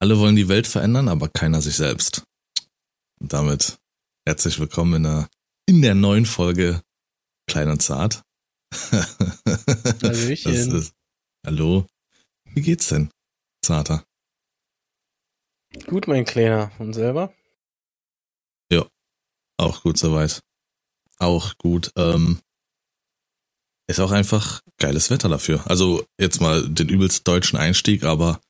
Alle wollen die Welt verändern, aber keiner sich selbst. Und damit herzlich willkommen in der, in der neuen Folge Klein und Zart. Hallöchen. Ist, hallo. Wie geht's denn, Zarter? Gut, mein Kleiner. Und selber? Auch gut soweit. Auch gut. Ähm, ist auch einfach geiles Wetter dafür. Also jetzt mal den übelst deutschen Einstieg, aber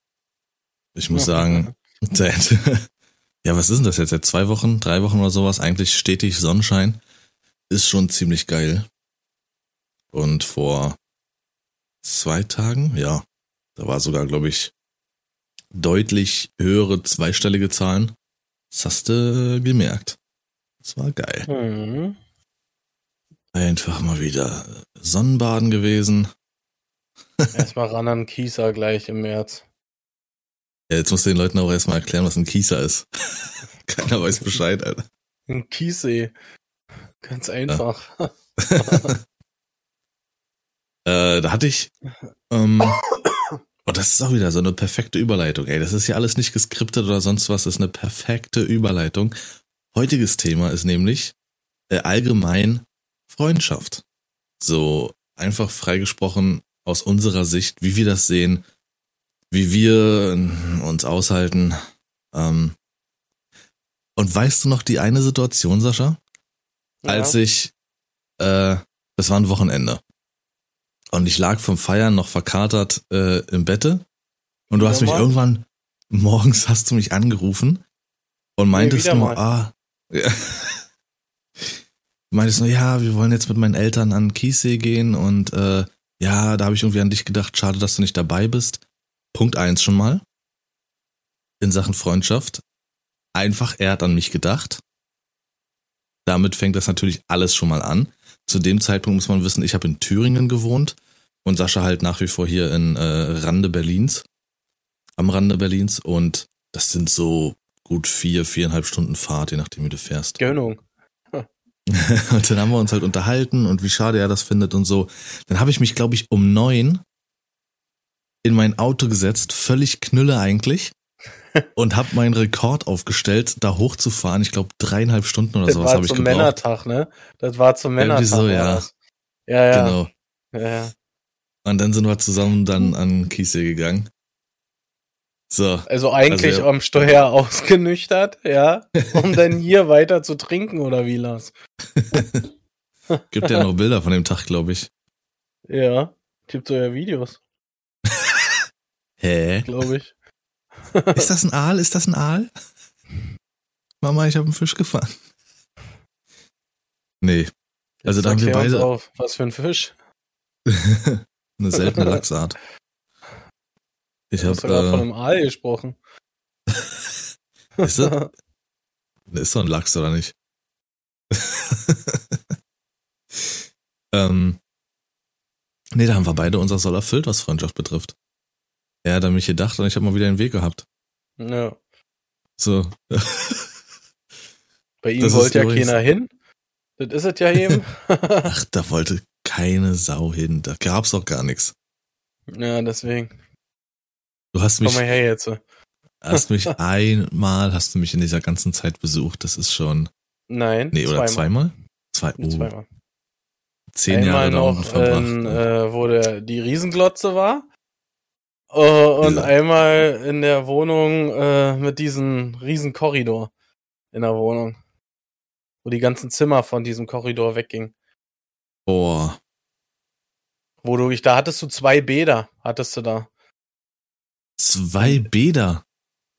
ich muss sagen, seit, ja, was ist denn das jetzt? Seit zwei Wochen, drei Wochen oder sowas, eigentlich stetig Sonnenschein. Ist schon ziemlich geil. Und vor zwei Tagen, ja, da war sogar, glaube ich, deutlich höhere zweistellige Zahlen. Das hast du gemerkt. Das war geil. Mhm. Einfach mal wieder Sonnenbaden gewesen. Erstmal ran an Kieser gleich im März. Ja, jetzt musst du den Leuten auch erstmal erklären, was ein Kieser ist. Keiner weiß Bescheid, Alter. Ein Kiessee. Ganz einfach. Äh, da hatte ich. Ähm, oh, das ist auch wieder so eine perfekte Überleitung. Ey, das ist ja alles nicht geskriptet oder sonst was. Das ist eine perfekte Überleitung. Heutiges Thema ist nämlich äh, allgemein Freundschaft. So einfach freigesprochen aus unserer Sicht, wie wir das sehen, wie wir äh, uns aushalten. Ähm, und weißt du noch die eine Situation, Sascha? Als ich, äh, das war ein Wochenende. Und ich lag vom Feiern noch verkatert äh, im Bette. Und du Wieder hast mich mal? irgendwann, morgens hast du mich angerufen und meintest wieder nur, mal. ah, ja. Meintest nur, ja, wir wollen jetzt mit meinen Eltern an den Kiessee gehen und äh, ja, da habe ich irgendwie an dich gedacht, schade, dass du nicht dabei bist. Punkt eins schon mal. In Sachen Freundschaft. Einfach, er hat an mich gedacht. Damit fängt das natürlich alles schon mal an. Zu dem Zeitpunkt muss man wissen, ich habe in Thüringen gewohnt und Sascha halt nach wie vor hier in äh, Rande Berlins. Am Rande Berlins und das sind so gut vier, viereinhalb Stunden Fahrt, je nachdem wie du fährst. Gönnung. und dann haben wir uns halt unterhalten und wie schade er das findet und so. Dann habe ich mich, glaube ich, um neun in mein Auto gesetzt, völlig knülle eigentlich. und habe meinen Rekord aufgestellt, da hochzufahren. Ich glaube, dreieinhalb Stunden oder Das sowas war habe ich zum gebraucht. Männertag, ne? Das war zum Männertag. so, war ja. das. Ja, ja. Genau. ja, ja. Und dann sind wir zusammen dann an Kiesel gegangen. So. Also eigentlich Also, ja. am Steuer ausgenüchtert, ja, um dann hier weiter zu trinken oder wie Lars? Gibt ja noch Bilder von dem Tag, glaube ich. Ja, gibt so ja Videos, Hä? glaube ich. Ist das ein Aal? Ist das ein Aal? Mama, ich habe einen Fisch gefangen. Nee. Also Jetzt da haben wir beide Auf. Was für ein Fisch? eine seltene Lachsart. Ich Du hast habe sogar von äh, einem Aal gesprochen. Ist das? Ist doch ein Lachs, oder nicht? ähm, nee, da haben wir beide unser Soll erfüllt, was Freundschaft betrifft. Er hat an mich gedacht und ich habe mal wieder den Weg gehabt. ja. So. Bei ihm Das wollte ja übrigens- keiner hin. Das ist es ja eben. Ach, da wollte keine Sau hin. Da gab's auch gar nichts. ja, deswegen. Du hast mich, Komm mal her jetzt. hast mich einmal, hast du mich in dieser ganzen Zeit besucht. Das ist schon, Nein. nee, oder zweimal? Zwei, oh, Zweimal. zehn Einmal Jahre noch, in, äh, wo der, die Riesenglotze war. Äh, und Ja. einmal in der Wohnung äh, mit diesem Riesenkorridor in der Wohnung. Wo die ganzen Zimmer von diesem Korridor weggingen. Boah, Wo du, ich, da hattest du zwei Bäder, hattest du da. zwei Bäder.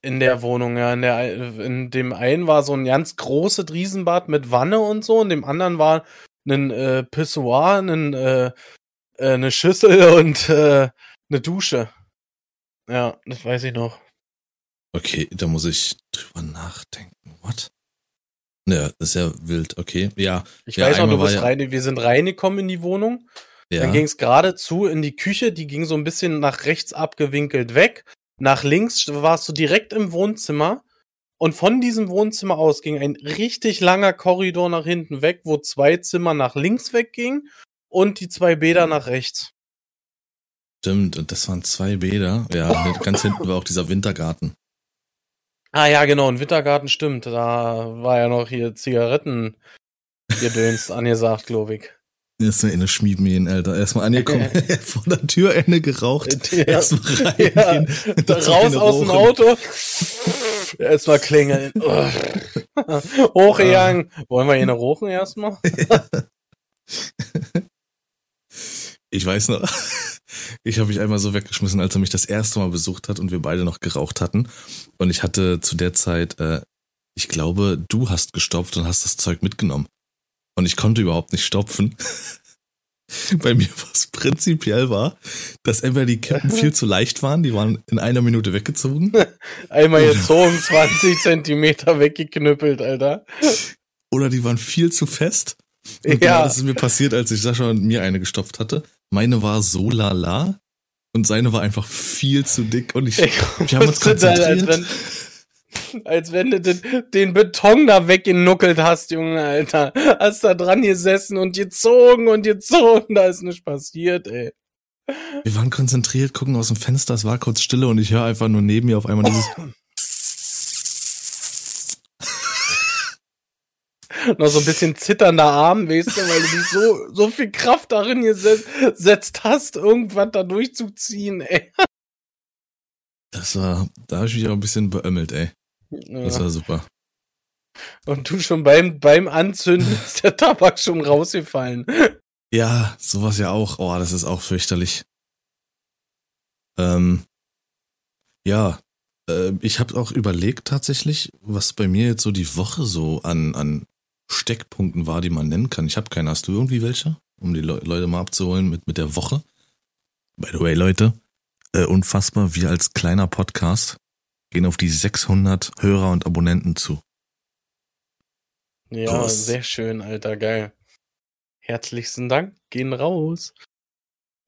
In der Wohnung, ja. In, der, in dem einen war so ein ganz großes Riesenbad mit Wanne und so, und dem anderen war ein äh, Pissoir, ein, äh, äh, eine Schüssel und äh, eine Dusche. Ja, das weiß ich noch. Okay, da muss ich drüber nachdenken. What? Ja, das ist ja wild. Okay, ja, Ich Ja, weiß noch, einmal du bist ja- rein, wir sind reingekommen in die Wohnung. ja. Dann ging es geradezu in die Küche, die ging so ein bisschen nach rechts abgewinkelt weg. Nach links warst du direkt im Wohnzimmer. Und von diesem Wohnzimmer aus ging ein richtig langer Korridor nach hinten weg, wo zwei Zimmer nach links weggingen und die zwei Bäder nach rechts. Stimmt, und das waren zwei Bäder. Ja, ganz hinten war auch dieser Wintergarten. Ah ja, genau, in Wintergarten stimmt. Da war ja noch hier Zigaretten gedönst angesagt, glaube ich. Erstmal in eine Schmiedmähen, Alter. Erstmal angekommen, vor der Türende geraucht. Ja. Erstmal rein. Ja, raus aus dem Auto. Erstmal klingeln. Hochgegangen. Wollen wir hier eine rochen erstmal? Ich weiß noch, ich habe mich einmal so weggeschmissen, als er mich das erste Mal besucht hat und wir beide noch geraucht hatten. Und ich hatte zu der Zeit, äh, ich glaube, du hast gestopft und hast das Zeug mitgenommen. Und ich konnte überhaupt nicht stopfen. Bei mir was prinzipiell war, dass entweder die Kippen viel zu leicht waren, die waren in einer Minute weggezogen, Einmal gezogen, 20 Zentimeter weggeknüppelt, Alter. oder die waren viel zu fest. Und Ja. genau das ist mir passiert, als ich Sascha und mir eine gestopft hatte. Meine war so lala und seine war einfach viel zu dick und ich, Ich wir haben uns dann, als konzentriert. wenn, als wenn du den, den Beton da weggenuckelt hast, Junge, Alter. Hast da dran gesessen und gezogen und gezogen, da ist nichts passiert, ey. Wir waren konzentriert, gucken aus dem Fenster, es war kurz Stille und ich höre einfach nur neben mir auf einmal dieses Noch so ein bisschen zitternder Arm, weißt du, weil du dich so, so viel Kraft darin gesetzt hast, irgendwas da durchzuziehen, ey. Das war, da habe ich mich auch ein bisschen beömmelt, ey. Das war super. Und du schon beim, beim Anzünden ist der Tabak schon rausgefallen. Ja, sowas ja auch. Oh, das ist auch fürchterlich. Ähm, ja, äh, ich habe auch überlegt tatsächlich, was bei mir jetzt so die Woche so an, an Steckpunkten war, die man nennen kann. Ich habe keine. Hast du irgendwie welche? Um die Le Leute mal abzuholen mit, mit der Woche. By the way, Leute, äh, unfassbar, wir als kleiner Podcast gehen auf die 600 Hörer und Abonnenten zu. Ja, Groß. sehr schön, Alter, geil. Herzlichsten Dank, gehen raus.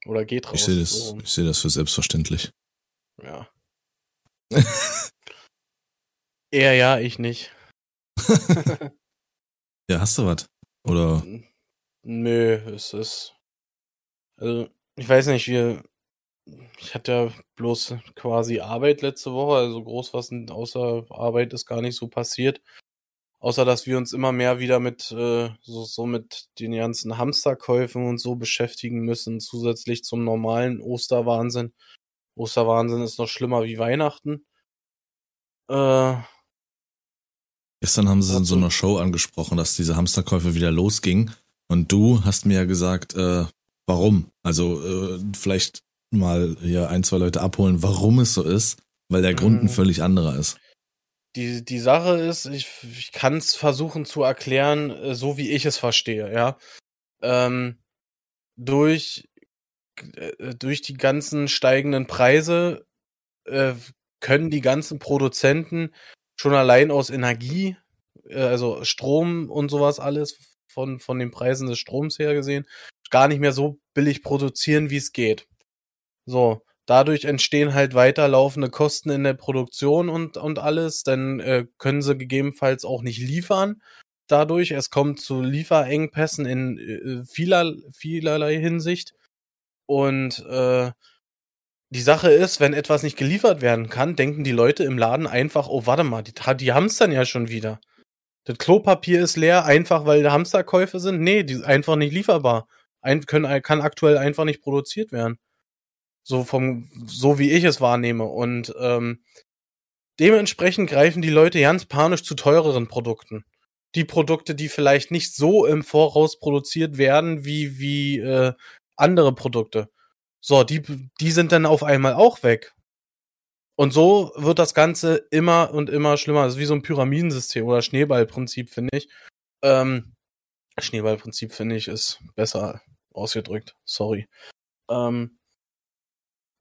Oder geht raus. Ich sehe das, so ich sehe das für selbstverständlich. Ja. Er ja, ich nicht. Ja, hast du was? Oder? Nö, es ist. Also, ich weiß nicht, wir. Ich hatte ja bloß quasi Arbeit letzte Woche, also groß was außer Arbeit ist gar nicht so passiert. Außer dass wir uns immer mehr wieder mit äh, so, so mit den ganzen Hamsterkäufen und so beschäftigen müssen, zusätzlich zum normalen Osterwahnsinn. Osterwahnsinn ist noch schlimmer wie Weihnachten. Äh, Gestern haben sie in so einer Show angesprochen, dass diese Hamsterkäufe wieder losging. Und du hast mir ja gesagt, äh, warum. Also äh, vielleicht mal hier ein, zwei Leute abholen, warum es so ist, weil der Grund ein Mhm. völlig anderer ist. die, die Sache ist, ich, ich kann es versuchen zu erklären, äh, so wie ich es verstehe, ja. Ähm, durch, äh, durch die ganzen steigenden Preise äh, können die ganzen Produzenten schon allein aus Energie, äh, also Strom und sowas alles von, von den Preisen des Stroms her gesehen, gar nicht mehr so billig produzieren, wie es geht. So, dadurch entstehen halt weiterlaufende Kosten in der Produktion und, und alles, dann äh, können sie gegebenenfalls auch nicht liefern. Dadurch, es kommt zu Lieferengpässen in äh, vieler, vielerlei Hinsicht. Und äh, die Sache ist, wenn etwas nicht geliefert werden kann, denken die Leute im Laden einfach, oh, warte mal, die, die haben es dann ja schon wieder. Das Klopapier ist leer, einfach weil da Hamsterkäufe sind. Nee, die ist einfach nicht lieferbar. Ein, können, kann aktuell einfach nicht produziert werden. So vom, so wie ich es wahrnehme. Und ähm, dementsprechend greifen die Leute ganz panisch zu teureren Produkten. Die Produkte, die vielleicht nicht so im Voraus produziert werden wie, wie äh, andere Produkte. So, die, die sind dann auf einmal auch weg. Und so wird das Ganze immer und immer schlimmer. Das ist wie so ein Pyramidensystem oder Schneeballprinzip, finde ich. Ähm, Schneeballprinzip, finde ich, ist besser ausgedrückt. Sorry. Ähm,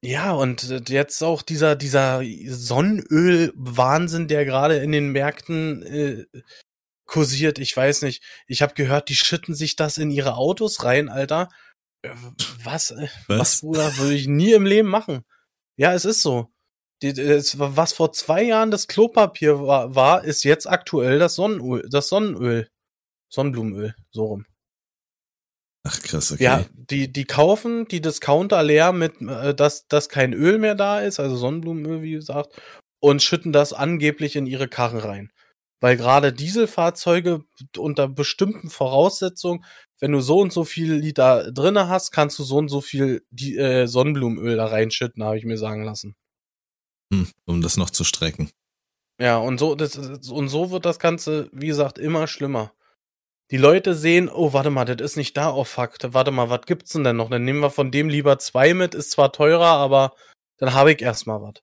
ja, und jetzt auch dieser, dieser Sonnenöl-Wahnsinn, der gerade in den Märkten äh, kursiert. Ich weiß nicht. Ich habe gehört, die schütten sich das in ihre Autos rein, Alter. Was, äh, was, Was? Bruder, würde ich nie im Leben machen. Ja, es ist so. Was vor zwei Jahren das Klopapier war, war, ist jetzt aktuell das Sonnenöl, das Sonnenöl. Sonnenblumenöl, so rum. Ach krass, okay. Ja, die, die kaufen die Discounter leer mit, äh, dass, dass kein Öl mehr da ist, also Sonnenblumenöl, wie gesagt. und schütten das angeblich in ihre Karren rein. Weil gerade Dieselfahrzeuge unter bestimmten Voraussetzungen, wenn du so und so viel Liter drinne hast, kannst du so und so viel die, äh, Sonnenblumenöl da reinschütten, habe ich mir sagen lassen. Hm, um das noch zu strecken. Ja, und so, das, und so wird das Ganze, wie gesagt, immer schlimmer. Die Leute sehen, oh, warte mal, das ist nicht da, oh fuck, warte mal, was gibt's denn denn noch? Dann nehmen wir von dem lieber zwei mit, ist zwar teurer, aber dann habe ich erstmal was.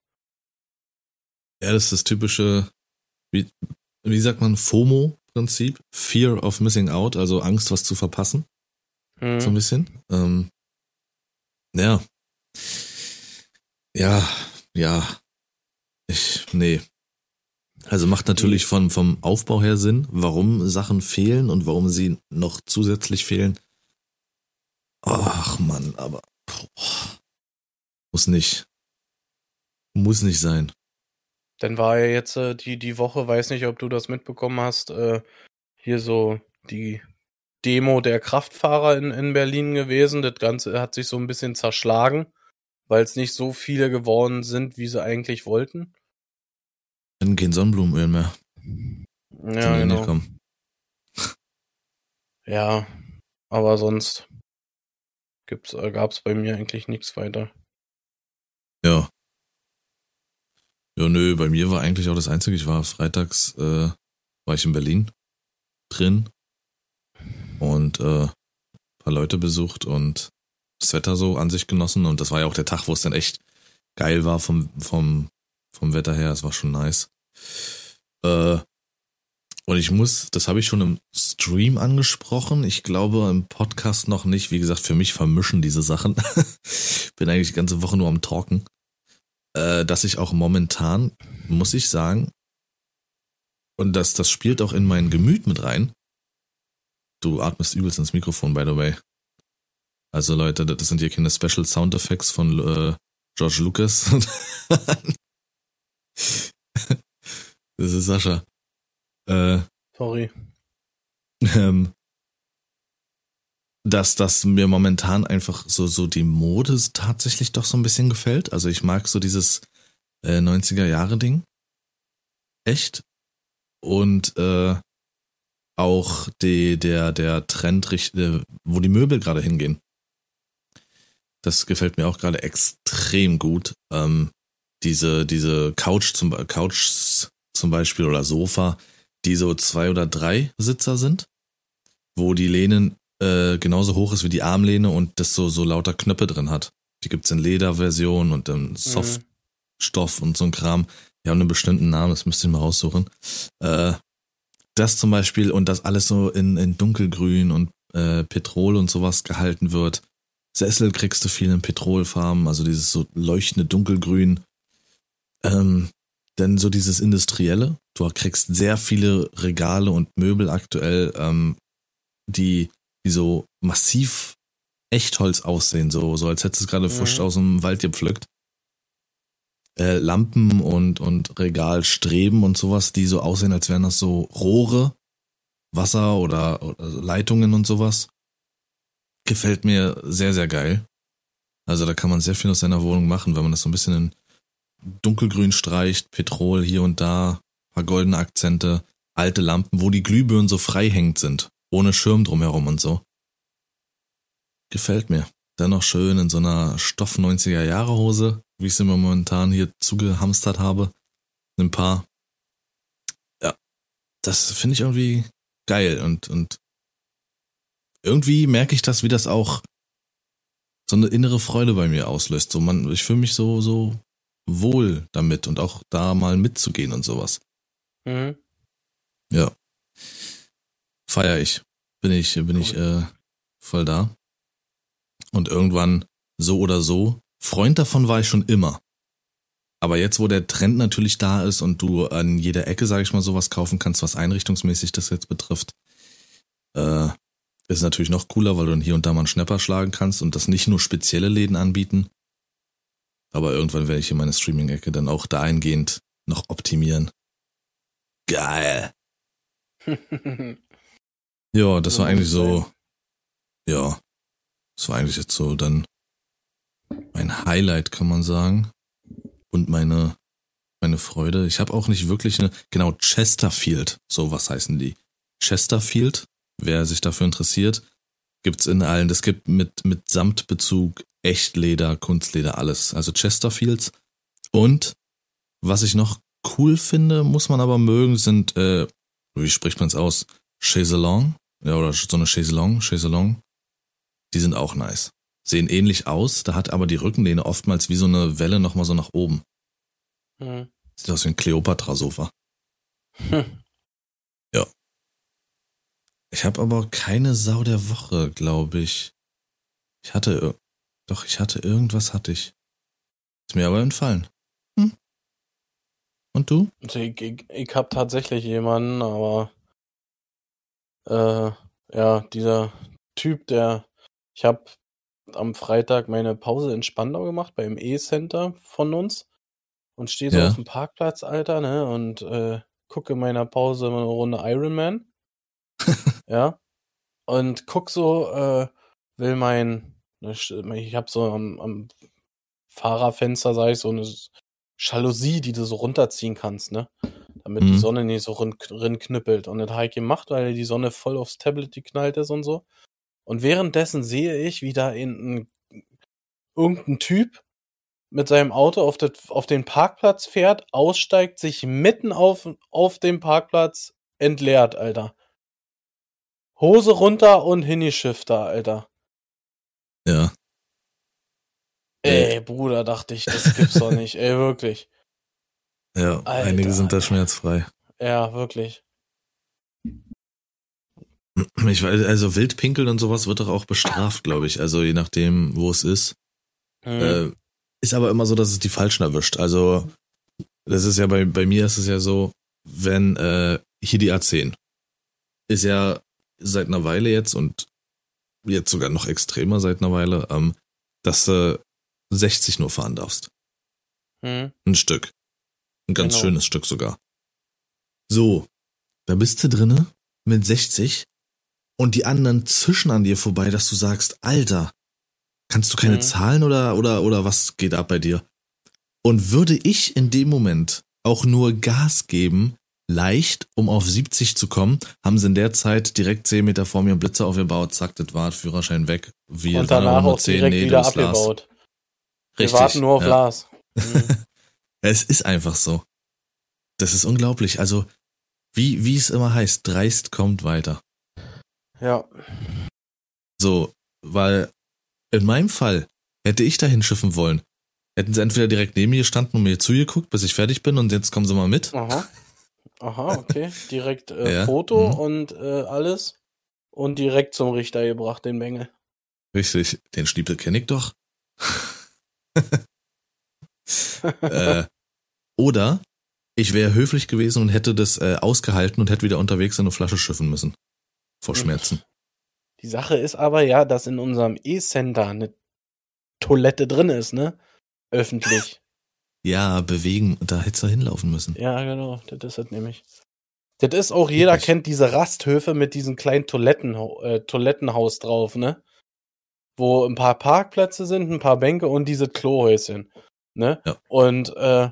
Ja, das ist das typische, wie, wie sagt man, FOMO-Prinzip. Fear of Missing Out, also Angst, was zu verpassen. Hm. So ein bisschen. Ähm, ja. Ja, ja. Ich, nee. Also macht natürlich von, vom Aufbau her Sinn, warum Sachen fehlen und warum sie noch zusätzlich fehlen. Ach man, aber boah, muss nicht. Muss nicht sein. Dann war ja jetzt äh, die, die Woche, weiß nicht, ob du das mitbekommen hast, äh, hier so die Demo der Kraftfahrer in, in Berlin gewesen. Das Ganze hat sich so ein bisschen zerschlagen, weil es nicht so viele geworden sind, wie sie eigentlich wollten. Dann kein Sonnenblumenöl mehr. Ja, genau. Kommen. Ja, aber sonst gibt's, äh, gab's bei mir eigentlich nichts weiter. Ja. Ja, nö, bei mir war eigentlich auch das Einzige, ich war freitags, äh, war ich in Berlin drin und äh, paar Leute besucht und das Wetter so an sich genossen und das war ja auch der Tag, wo es dann echt geil war vom, vom, vom Wetter her, es war schon nice. Äh, und ich muss, das habe ich schon im Stream angesprochen. Ich glaube im Podcast noch nicht. Wie gesagt, für mich vermischen diese Sachen. Bin eigentlich die ganze Woche nur am Talken. Äh, dass ich auch momentan, muss ich sagen, und das, das spielt auch in mein Gemüt mit rein. Du atmest übelst ins Mikrofon, by the way. Also Leute, das sind hier keine Special Sound Effects von äh, George Lucas. das ist Sascha. Äh, Sorry. ähm, dass das mir momentan einfach so so die Mode tatsächlich doch so ein bisschen gefällt. Also ich mag so dieses äh, 90er Jahre Ding. Echt. Und äh, auch die, der, der Trend, äh, wo die Möbel gerade hingehen. Das gefällt mir auch gerade extrem gut. Ähm, diese, diese Couch zum, Couch zum Beispiel oder Sofa, die so zwei oder drei Sitzer sind, wo die Lehnen äh, genauso hoch ist wie die Armlehne und das so, so lauter Knöpfe drin hat. Die gibt's in Lederversion und in Softstoff mhm. und so ein Kram. Die haben einen bestimmten Namen, das müsste ich mal raussuchen. Äh, das zum Beispiel und das alles so in, in dunkelgrün und äh, Petrol und sowas gehalten wird. Sessel kriegst du viel in Petrolfarben, also dieses so leuchtende dunkelgrün. Ähm, denn so dieses Industrielle, du kriegst sehr viele Regale und Möbel aktuell, ähm, die, die so massiv Echtholz aussehen, so, so als hättest du es gerade mhm. frisch aus dem Wald gepflückt. Äh, Lampen und, und Regalstreben und sowas, die so aussehen, als wären das so Rohre, Wasser oder, oder Leitungen und sowas. Gefällt mir sehr, sehr geil. Also da kann man sehr viel aus seiner Wohnung machen, wenn man das so ein bisschen in dunkelgrün streicht, Petrol hier und da, paar goldene Akzente, alte Lampen, wo die Glühbirnen so frei hängend sind, ohne Schirm drumherum und so. Gefällt mir. Dennoch schön in so einer Stoff 90er Jahre Hose, wie ich sie mir momentan hier zugehamstert habe. Ein paar. Ja, das finde ich irgendwie geil und, und irgendwie merke ich das, wie das auch so eine innere Freude bei mir auslöst. So man, ich fühle mich so, so wohl damit und auch da mal mitzugehen und sowas. Mhm. Ja. Feier ich. Bin ich, bin cool. ich äh, voll da. Und irgendwann, so oder so, Freund davon war ich schon immer. Aber jetzt, wo der Trend natürlich da ist und du an jeder Ecke, sag ich mal, sowas kaufen kannst, was einrichtungsmäßig das jetzt betrifft, äh, ist natürlich noch cooler, weil du dann hier und da mal einen Schnapper schlagen kannst und das nicht nur spezielle Läden anbieten, aber irgendwann werde ich hier meine Streaming-Ecke dann auch dahingehend noch optimieren. Geil. ja, das war eigentlich so. Ja, das war eigentlich jetzt so dann mein Highlight, kann man sagen. Und meine meine Freude. Ich habe auch nicht wirklich eine, genau, Chesterfield, so was heißen die. Chesterfield, wer sich dafür interessiert, gibt's in allen, das gibt mit, mit Samtbezug, Echtleder, Kunstleder, alles. Also Chesterfields. Und was ich noch cool finde, muss man aber mögen, sind, äh, wie spricht man es aus? Chaiselong? Ja, oder so eine Chaiselong, Chaiselong. Die sind auch nice. Sehen ähnlich aus, da hat aber die Rückenlehne oftmals wie so eine Welle nochmal so nach oben. Hm. Sieht aus wie ein Kleopatra-Sofa. Hm. Ja. Ich habe aber keine Sau der Woche, glaube ich. Ich hatte, doch, ich hatte irgendwas hatte ich. Ist mir aber entfallen. Hm. Und du? Also ich, ich, ich habe tatsächlich jemanden, aber äh, ja, dieser Typ, der ich habe am Freitag meine Pause in Spandau gemacht beim E-Center von uns und stehe so Ja. auf dem Parkplatz, Alter, ne, und äh, gucke in meiner Pause eine Runde Iron Man. ja. Und guck so, äh, will mein, ne, ich habe so am, am Fahrerfenster, sag ich, so eine Jalousie, die du so runterziehen kannst, ne? Damit die Mhm. Sonne nicht so rin, rin knüppelt. Und das habe ich gemacht, weil die Sonne voll aufs Tablet geknallt ist und so. Und währenddessen sehe ich, wie da in, ein, irgendein Typ mit seinem Auto auf, das, auf den Parkplatz fährt, aussteigt, sich mitten auf, auf dem Parkplatz entleert, Alter. Hose runter und Hinischifter, Alter. Ja. Ey, Bruder, dachte ich, das gibt's doch nicht. Ey, wirklich. Ja, Alter, einige sind da schmerzfrei. Ja, wirklich. Ich weiß, also Wildpinkeln und sowas wird doch auch bestraft, glaube ich. Also je nachdem, wo es ist. Hm. Äh, ist aber immer so, dass es die Falschen erwischt. Also, das ist ja bei, bei mir ist es ja so, wenn äh, hier die A10 ist ja seit einer Weile jetzt und jetzt sogar noch extremer seit einer Weile, ähm, dass du 60 nur fahren darfst. Hm. Ein Stück. Ein ganz Genau. schönes Stück sogar. So, da bist du drinne mit 60 und die anderen zischen an dir vorbei, dass du sagst, Alter, kannst du keine Mhm. Zahlen oder, oder, oder was geht ab bei dir? Und würde ich in dem Moment auch nur Gas geben, leicht, um auf 70 zu kommen, haben sie in der Zeit direkt 10 Meter vor mir einen Blitzer aufgebaut, zack, das war Führerschein weg. Wir Und danach nur auch 10, direkt nee, wieder bist Lars. abgebaut. Wir Richtig, warten nur auf ja. Lars. Hm. Es ist einfach so. Das ist unglaublich. Also, wie, wie es immer heißt, dreist kommt weiter. ja. So, weil in meinem Fall hätte ich dahin schiffen wollen. Hätten sie entweder direkt neben mir gestanden und mir zugeguckt, bis ich fertig bin und jetzt kommen sie mal mit. Aha. Aha, okay. Direkt äh, Ja, Foto mhm. und äh, alles. Und direkt zum Richter gebracht, den Bengel. Richtig, den Schniepel kenne ich doch. äh, oder ich wäre höflich gewesen und hätte das äh, ausgehalten und hätte wieder unterwegs eine Flasche schiffen müssen. Vor Mhm. Schmerzen. Die Sache ist aber ja, dass in unserem E-Center eine Toilette drin ist, ne? Öffentlich. Ja, bewegen, da hättest du hinlaufen müssen. ja, genau. Das ist es nämlich. Das ist auch, jeder Richtig. kennt diese Rasthöfe mit diesem kleinen Toiletten, äh, Toilettenhaus drauf, ne? Wo ein paar Parkplätze sind, ein paar Bänke und diese Klohäuschen. Ne? Ja. Und äh,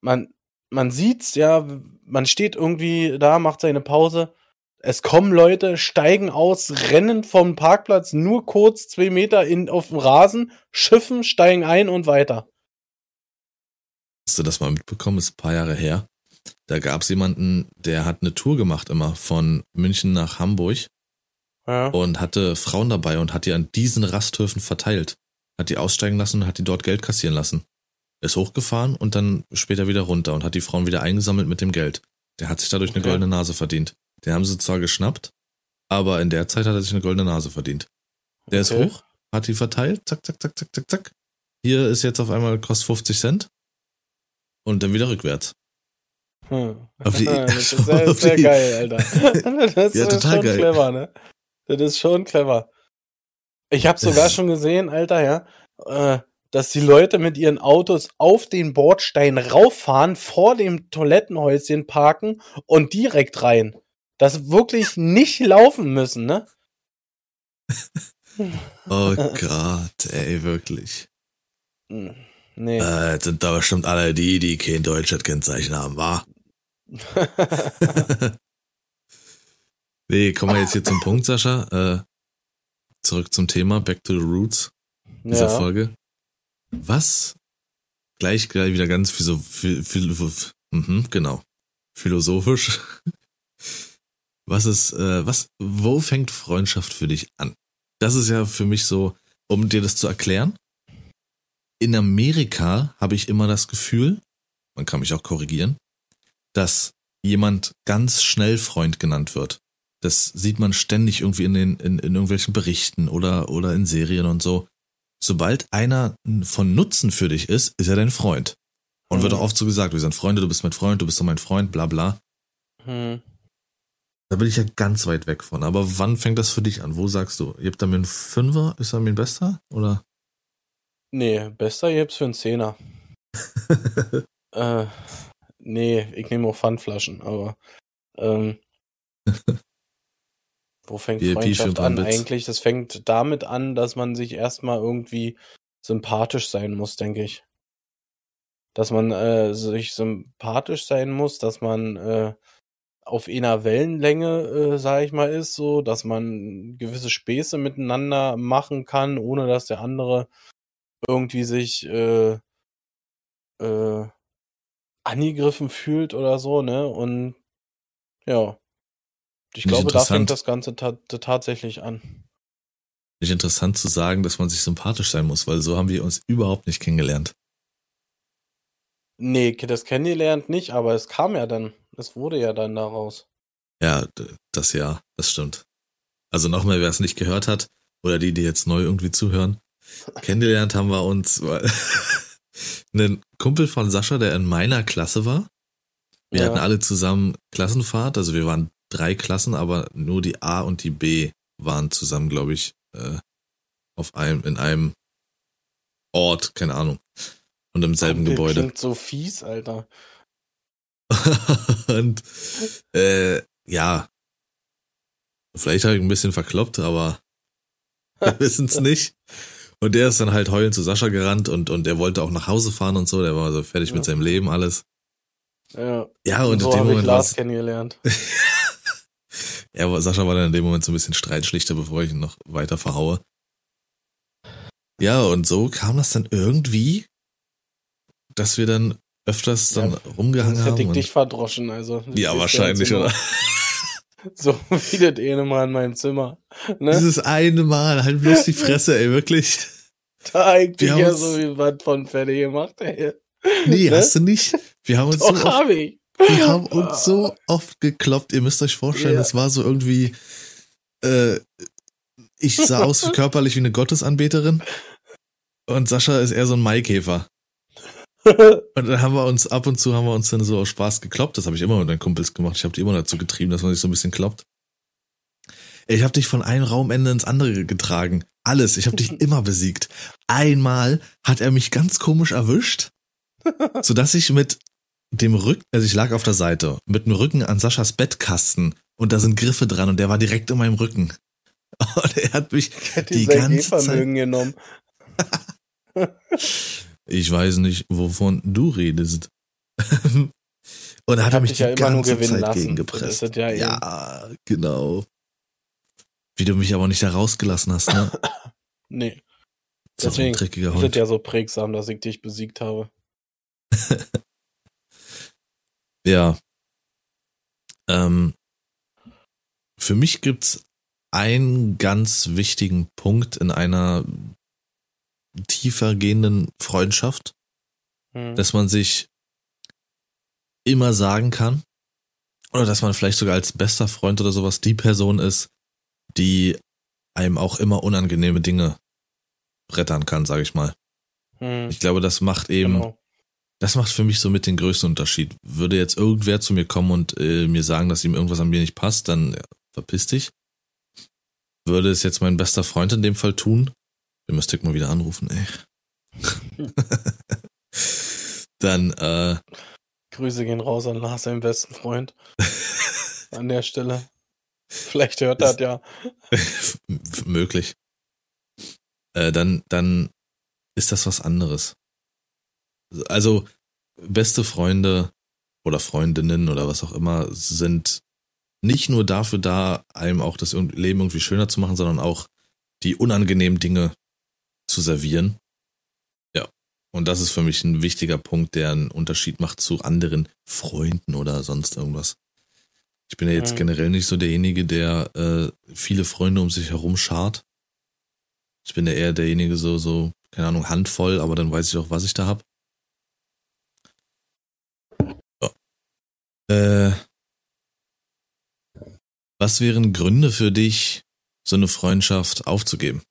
man, man sieht's, ja, man steht irgendwie da, macht seine Pause. Es kommen Leute, steigen aus, rennen vom Parkplatz nur kurz zwei Meter in, auf dem Rasen, schiffen, steigen ein und weiter. Hast du das mal mitbekommen? Ist ein paar Jahre her. Da gab es jemanden, der hat eine Tour gemacht immer von München nach Hamburg Ja. und hatte Frauen dabei und hat die an diesen Rasthöfen verteilt. Hat die aussteigen lassen und hat die dort Geld kassieren lassen. Ist hochgefahren und dann später wieder runter und hat die Frauen wieder eingesammelt mit dem Geld. Der hat sich dadurch eine Okay. goldene Nase verdient. Den haben sie zwar geschnappt, aber in der Zeit hat er sich eine goldene Nase verdient. Der Okay. ist hoch, hat die verteilt, zack, zack, zack, zack, zack, zack. Hier ist jetzt auf einmal kostet 50 Cent. Und dann wieder rückwärts. Hm. Auf die- das ist sehr, sehr geil, Alter. Das Ja, ist total schon geil. clever, ne? Das ist schon clever. Ich habe sogar schon gesehen, Alter, ja, äh, dass die Leute mit ihren Autos auf den Bordstein rauffahren, vor dem Toilettenhäuschen parken und direkt rein. Das wirklich nicht laufen müssen, ne? Oh Gott, ey, wirklich. Hm. Nee. Äh, jetzt sind da bestimmt alle die, die kein deutsches Kennzeichen haben, wa? nee, kommen wir jetzt hier zum Punkt, Sascha. Äh, zurück zum Thema, back to the roots dieser ja. Folge. Was? Gleich, gleich wieder ganz philo, phil, phil, mhm, genau. Philosophisch. Was ist, äh, was, wo fängt Freundschaft für dich an? Das ist ja für mich so, um dir das zu erklären. In Amerika habe ich immer das Gefühl, man kann mich auch korrigieren, dass jemand ganz schnell Freund genannt wird. Das sieht man ständig irgendwie in den, in, in irgendwelchen Berichten oder, oder in Serien und so. Sobald einer von Nutzen für dich ist, ist er dein Freund. Und Mhm. wird auch oft so gesagt, wir sind Freunde, du bist mein Freund, du bist doch mein Freund, bla bla. Hm. Da bin ich ja ganz weit weg von. Aber wann fängt das für dich an? Wo sagst du? Ihr habt da mir einen Fünfer? Ist er mir ein Bester? Oder? Nee, bester gibt's für einen Zehner. Äh, nee, ich nehme auch Pfandflaschen, aber ähm, wo fängt für Freundschaft an eigentlich? Das fängt damit an, dass man sich erstmal irgendwie sympathisch sein muss, denke ich. Dass man äh, sich sympathisch sein muss, dass man äh, auf einer Wellenlänge, äh, sage ich mal, ist, so, dass man gewisse Späße miteinander machen kann, ohne dass der andere irgendwie sich äh, äh, angegriffen fühlt oder so, ne? Und ja. Ich Nicht glaube, da fängt das Ganze ta tatsächlich an. Nicht interessant zu sagen, dass man sich sympathisch sein muss, weil so haben wir uns überhaupt nicht kennengelernt. Nee, das kennengelernt nicht, aber es kam ja dann. Es wurde ja dann daraus. Ja, das ja, das stimmt. Also nochmal, wer es nicht gehört hat, oder die, die jetzt neu irgendwie zuhören, kennengelernt haben wir uns, weil ein Kumpel von Sascha, der in meiner Klasse war. Wir Ja. hatten alle zusammen Klassenfahrt, also wir waren drei Klassen, aber nur die A und die B waren zusammen, glaube ich, äh, auf einem, in einem Ort, keine Ahnung. Und im selben Kumpel Gebäude. Klingt so fies, Alter. und äh, ja, vielleicht habe ich ein bisschen verkloppt, aber wir wissen es nicht. Und der ist dann halt heulend zu Sascha gerannt und, und der wollte auch nach Hause fahren und so. Der war so fertig mit Ja. seinem Leben, alles. Ja, Ja, und, so in dem Moment Lars kennengelernt. ja, aber Sascha war dann in dem Moment so ein bisschen streitschlichter, bevor ich ihn noch weiter verhaue. Ja, und so kam das dann irgendwie, dass wir dann öfters dann Ja, rumgehangen Sonst hätte haben. ich dich verdroschen, also. Das ja, wahrscheinlich, oder? So wie das eine Mal in meinem Zimmer. Ne? Dieses eine Mal, halt bloß die Fresse, ey, wirklich. Da eigentlich ja so wie was von Fälle gemacht, ey. Nee, Ne? hast du nicht. Wir haben uns Doch, so oft, hab ich. Wir haben uns so oft gekloppt. Ihr müsst euch vorstellen, Ja. es war so irgendwie, äh, ich sah aus körperlich wie eine Gottesanbeterin und Sascha ist eher so ein Maikäfer. Und dann haben wir uns, ab und zu haben wir uns dann so aus Spaß gekloppt. Das habe ich immer mit meinen Kumpels gemacht. Ich habe die immer dazu getrieben, dass man sich so ein bisschen kloppt. Ich habe dich von einem Raumende ins andere getragen. Alles. Ich habe dich immer besiegt. Einmal hat er mich ganz komisch erwischt, sodass ich mit dem Rücken, also ich lag auf der Seite, mit dem Rücken an Saschas Bettkasten und da sind Griffe dran und der war direkt in meinem Rücken. Und er hat mich Ich hätte die sein ganze Zeit, genommen. ich weiß nicht, wovon du redest. Und da hat er mich die ja immer nur ganze gewinnen Zeit lassen. gegengepresst. Das das ja eben. ja, genau. Wie du mich aber nicht da rausgelassen hast, ne? Nee. Ein Deswegen ist es ja so prägsam, dass ich dich besiegt habe. Ja. Ähm, für mich gibt's einen ganz wichtigen Punkt in einer tiefer gehenden Freundschaft, Hm. dass man sich immer sagen kann, oder dass man vielleicht sogar als bester Freund oder sowas die Person ist, die einem auch immer unangenehme Dinge brettern kann, sage ich mal. Hm. Ich glaube, das macht eben, Genau. Das macht für mich so mit den größten Unterschied. Würde jetzt irgendwer zu mir kommen und äh, mir sagen, dass ihm irgendwas an mir nicht passt, dann ja, verpiss dich. Würde es jetzt mein bester Freund in dem Fall tun, den müsste ich mal wieder anrufen, ey. dann, äh, Grüße gehen raus an Lars, seinen besten Freund. An der Stelle. Vielleicht hört er das ja. möglich. Äh, dann, dann ist das was anderes. Also beste Freunde oder Freundinnen oder was auch immer sind nicht nur dafür da, einem auch das Leben irgendwie schöner zu machen, sondern auch die unangenehmen Dinge zu servieren. Ja. Und das ist für mich ein wichtiger Punkt, der einen Unterschied macht zu anderen Freunden oder sonst irgendwas. Ich bin ja jetzt mhm. generell nicht so derjenige, der äh, viele Freunde um sich herum schart. Ich bin ja eher derjenige so, so, keine Ahnung, handvoll, aber dann weiß ich auch, was ich da hab. Äh, was wären Gründe für dich, so eine Freundschaft aufzugeben?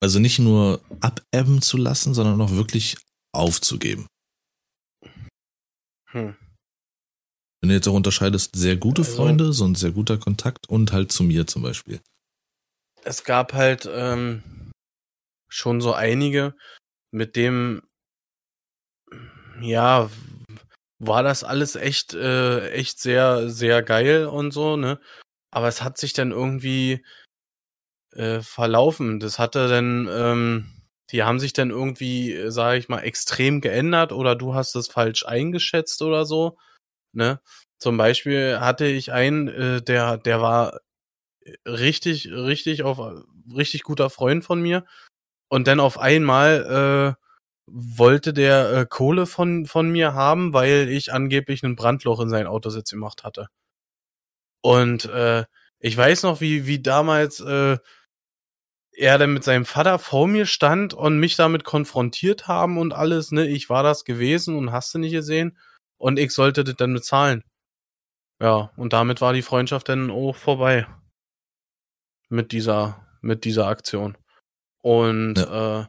Also nicht nur abebben zu lassen, sondern auch wirklich aufzugeben. Hm. Wenn du jetzt auch unterscheidest, sehr gute also, Freunde, so ein sehr guter Kontakt und halt zu mir zum Beispiel. Es gab halt ähm, schon so einige, mit dem, ja, war das alles echt, äh, echt sehr, sehr geil und so, ne? Aber es hat sich dann irgendwie äh, verlaufen. Das hatte dann, ähm, die haben sich dann irgendwie, sage ich mal, extrem geändert oder du hast es falsch eingeschätzt oder so. Ne? Zum Beispiel hatte ich einen, äh, der, der war richtig, richtig auf richtig guter Freund von mir. Und dann auf einmal äh, wollte der äh, Kohle von, von mir haben, weil ich angeblich ein Brandloch in sein Autositz gemacht hatte. Und äh, ich weiß noch, wie, wie damals äh, er dann mit seinem Vater vor mir stand und mich damit konfrontiert haben und alles, ne? Ich war das gewesen und hast du nicht gesehen. Und ich sollte das dann bezahlen. Ja, und damit war die Freundschaft dann auch vorbei. Mit dieser, mit dieser Aktion. Und ja. äh,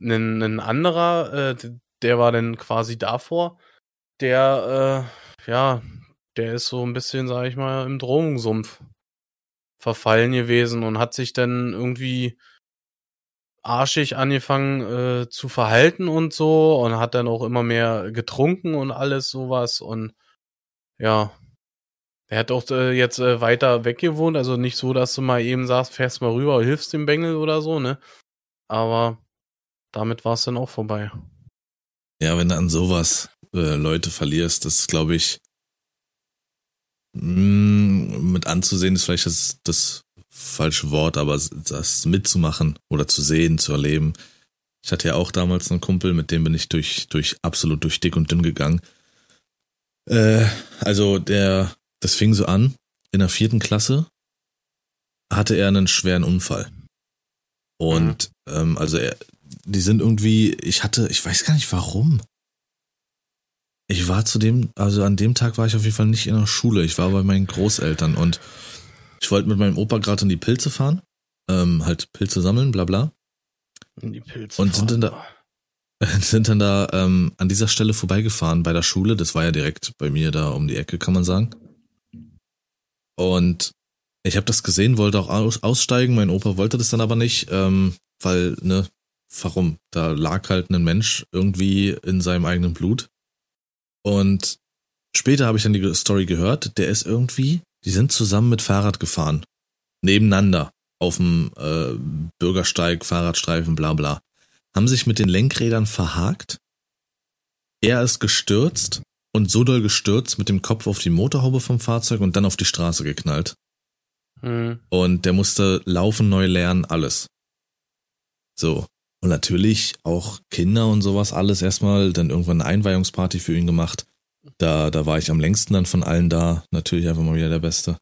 ein, ein anderer, äh, der war dann quasi davor, der, äh, ja, der ist so ein bisschen, sag ich mal, im Drogensumpf verfallen gewesen und hat sich dann irgendwie arschig angefangen äh, zu verhalten und so und hat dann auch immer mehr getrunken und alles sowas und ja, er hat auch äh, jetzt äh, weiter weg gewohnt, also nicht so, dass du mal eben sagst, fährst mal rüber hilfst dem Bengel oder so, ne? Aber damit war es dann auch vorbei. Ja, wenn du an sowas äh, Leute verlierst, das glaube ich, mh, mm, mit anzusehen ist vielleicht das, das falsche Wort, aber das mitzumachen oder zu sehen, zu erleben. Ich hatte ja auch damals einen Kumpel, mit dem bin ich durch, durch absolut durch dick und dünn gegangen. Äh, also der, das fing so an, in der vierten Klasse hatte er einen schweren Unfall. Und mhm. ähm, also er, die sind irgendwie, ich hatte, ich weiß gar nicht warum. Ich war zu dem, also an dem Tag war ich auf jeden Fall nicht in der Schule. Ich war bei meinen Großeltern und ich wollte mit meinem Opa gerade in die Pilze fahren, ähm, halt Pilze sammeln, bla bla. In die Pilze. Und sind dann da, sind dann da ähm, an dieser Stelle vorbeigefahren bei der Schule. Das war ja direkt bei mir da um die Ecke, kann man sagen. Und ich habe das gesehen, wollte auch aus, aussteigen. Mein Opa wollte das dann aber nicht, ähm, weil ne warum? Da lag halt ein Mensch irgendwie in seinem eigenen Blut. Und später habe ich dann die Story gehört, der ist irgendwie, die sind zusammen mit Fahrrad gefahren. Nebeneinander. Auf dem äh, Bürgersteig, Fahrradstreifen, bla bla. Haben sich mit den Lenkrädern verhakt. Er ist gestürzt und so doll gestürzt mit dem Kopf auf die Motorhaube vom Fahrzeug und dann auf die Straße geknallt. Mhm. Und der musste laufen, neu lernen, alles. So. Und natürlich auch Kinder und sowas alles erstmal, dann irgendwann eine Einweihungsparty für ihn gemacht. Da, da war ich am längsten dann von allen da. Natürlich einfach mal wieder der Beste.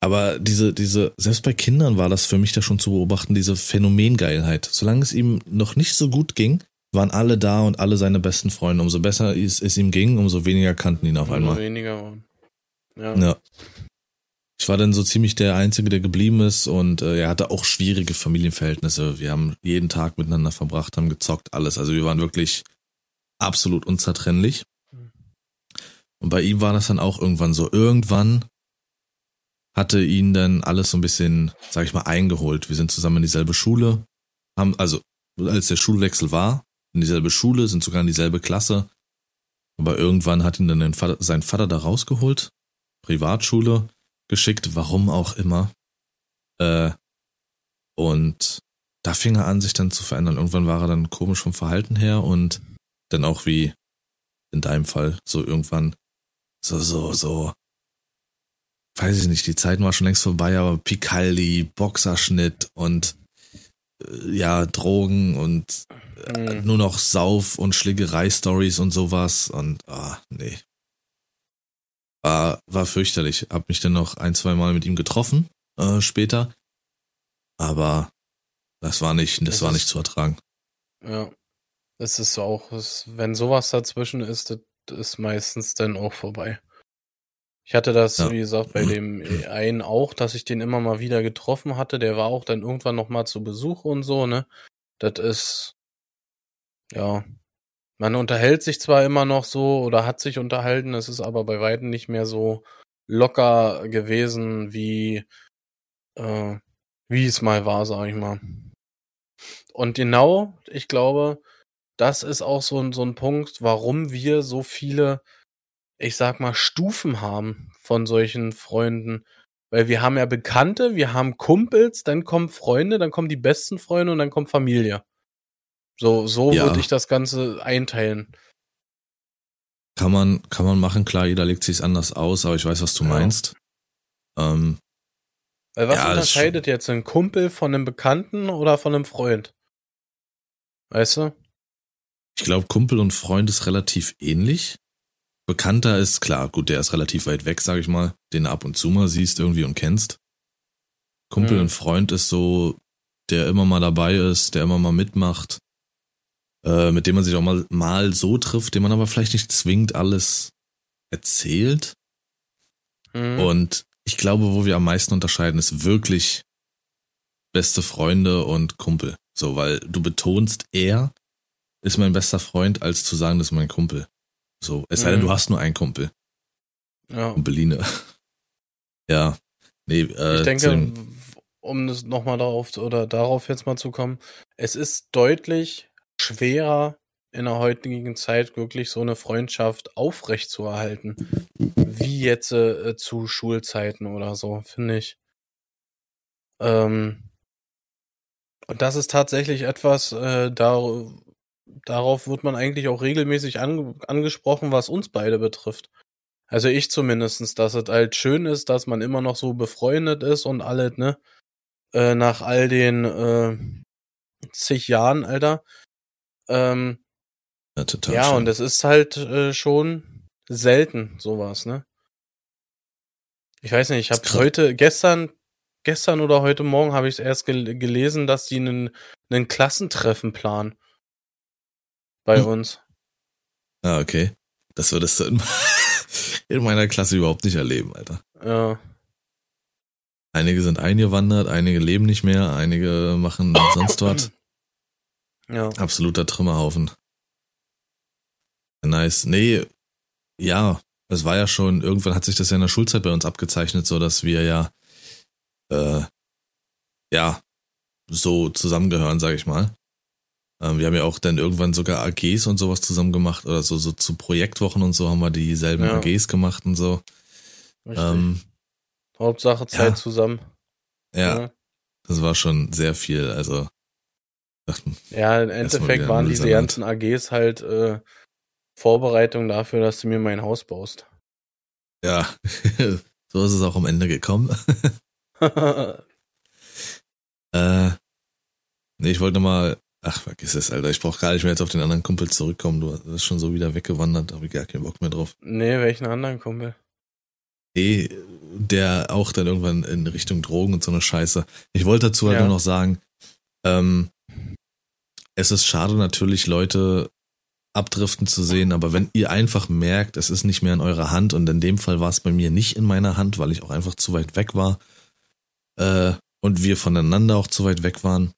Aber diese, diese, selbst bei Kindern war das für mich da schon zu beobachten, diese Phänomengeilheit. Solange es ihm noch nicht so gut ging, waren alle da und alle seine besten Freunde. Umso besser es, es ihm ging, umso weniger kannten ihn auf einmal. Umso weniger. Ja. ja. Ich war dann so ziemlich der Einzige, der geblieben ist und äh, er hatte auch schwierige Familienverhältnisse. Wir haben jeden Tag miteinander verbracht, haben gezockt, alles. Also wir waren wirklich absolut unzertrennlich. Und bei ihm war das dann auch irgendwann so. Irgendwann hatte ihn dann alles so ein bisschen, sag ich mal, eingeholt. Wir sind zusammen in dieselbe Schule, haben, also als der Schulwechsel war, in dieselbe Schule, sind sogar in dieselbe Klasse. Aber irgendwann hat ihn dann Vater, sein Vater da rausgeholt, Privatschule, geschickt, warum auch immer. Äh, und da fing er an, sich dann zu verändern. Irgendwann war er dann komisch vom Verhalten her und dann auch wie in deinem Fall so irgendwann so, so, so, weiß ich nicht, die Zeiten war schon längst vorbei, aber Picaldi, Boxerschnitt und äh, ja, Drogen und äh, Mhm. nur noch Sauf- und Schlägerei-Stories und sowas und ah, nee. War, war fürchterlich. Hab mich dann noch ein, zwei Mal mit ihm getroffen äh, später. Aber das war nicht, das, Das war ist- nicht zu ertragen. Ja. Es ist auch, es, wenn sowas dazwischen ist, das ist meistens dann auch vorbei. Ich hatte das, Ja. wie gesagt, bei dem einen auch, dass ich den immer mal wieder getroffen hatte. Der war auch dann irgendwann noch mal zu Besuch und so, ne? Das ist, ja, man unterhält sich zwar immer noch so oder hat sich unterhalten, es ist aber bei weitem nicht mehr so locker gewesen, wie, äh, wie es mal war, sag ich mal. Und genau, ich glaube, das ist auch so ein, so ein Punkt, warum wir so viele, ich sag mal, Stufen haben von solchen Freunden. Weil wir haben ja Bekannte, wir haben Kumpels, dann kommen Freunde, dann kommen die besten Freunde und dann kommt Familie. So, so Ja. würde ich das Ganze einteilen. Kann man, kann man machen, klar, jeder legt sich's anders aus, aber ich weiß, was du Ja. meinst. Ähm, Weil was Ja, unterscheidet jetzt ein Kumpel von einem Bekannten oder von einem Freund? Weißt du? ich glaube, Kumpel und Freund ist relativ ähnlich. Bekannter ist klar, gut, der ist relativ weit weg, sag ich mal, den du ab und zu mal siehst irgendwie und kennst. Kumpel Mhm. und Freund ist so, der immer mal dabei ist, der immer mal mitmacht, äh, mit dem man sich auch mal, mal so trifft, dem man aber vielleicht nicht zwingend alles erzählt. Mhm. Und ich glaube, wo wir am meisten unterscheiden, ist wirklich beste Freunde und Kumpel. So, weil du betonst, er ist mein bester Freund, als zu sagen, das ist mein Kumpel. So, es sei denn, Mhm. du hast nur einen Kumpel. ja. Kumpeline. Ja. Nee, äh, Ich denke, dem- um das nochmal darauf oder darauf jetzt mal zu kommen, es ist deutlich schwerer in der heutigen Zeit wirklich so eine Freundschaft aufrechtzuerhalten, wie jetzt äh, zu Schulzeiten oder so, finde ich. Ähm, und das ist tatsächlich etwas, äh, da, darauf wird man eigentlich auch regelmäßig ange angesprochen, was uns beide betrifft. Also ich zumindestens, dass es halt schön ist, dass man immer noch so befreundet ist und alles, ne? Äh, nach all den äh, zig Jahren, Alter. Ähm, ja, total ja, schön. und es ist halt äh, schon selten sowas, ne? Ich weiß nicht, ich Das habe heute, gestern, gestern oder heute Morgen habe ich es erst gel gelesen, dass die einen, einen Klassentreffen planen. Bei Hm. uns. Ah, okay. Das würdest du in, in meiner Klasse überhaupt nicht erleben, Alter. Ja. Einige sind eingewandert, einige leben nicht mehr, einige machen sonst was. Ja. Absoluter Trümmerhaufen. Nice. Nee, ja, es war ja schon, irgendwann hat sich das ja in der Schulzeit bei uns abgezeichnet, so dass wir ja, äh, ja, so zusammengehören, sag ich mal. Ähm, wir haben ja auch dann irgendwann sogar AGs und sowas zusammen gemacht oder so, so zu Projektwochen und so haben wir dieselben Ja. AGs gemacht und so. Ähm, Hauptsache Zeit ja. zusammen. ja, das war schon sehr viel, also. Ja, im Endeffekt waren diese ganzen AGs halt äh, Vorbereitung dafür, dass du mir mein Haus baust. Ja, so ist es auch am Ende gekommen. Äh, nee, ich wollte nochmal, ach, vergiss es, Alter. Ich brauche gar nicht mehr jetzt auf den anderen Kumpel zurückkommen. Du bist schon so wieder weggewandert, habe ich gar keinen Bock mehr drauf. nee, welchen anderen Kumpel? Eh, der auch dann irgendwann in Richtung Drogen und so eine Scheiße. Ich wollte dazu halt Ja. nur noch sagen, ähm, es ist schade natürlich, Leute abdriften zu sehen, aber wenn ihr einfach merkt, es ist nicht mehr in eurer Hand und in dem Fall war es bei mir nicht in meiner Hand, weil ich auch einfach zu weit weg war äh, und wir voneinander auch zu weit weg waren,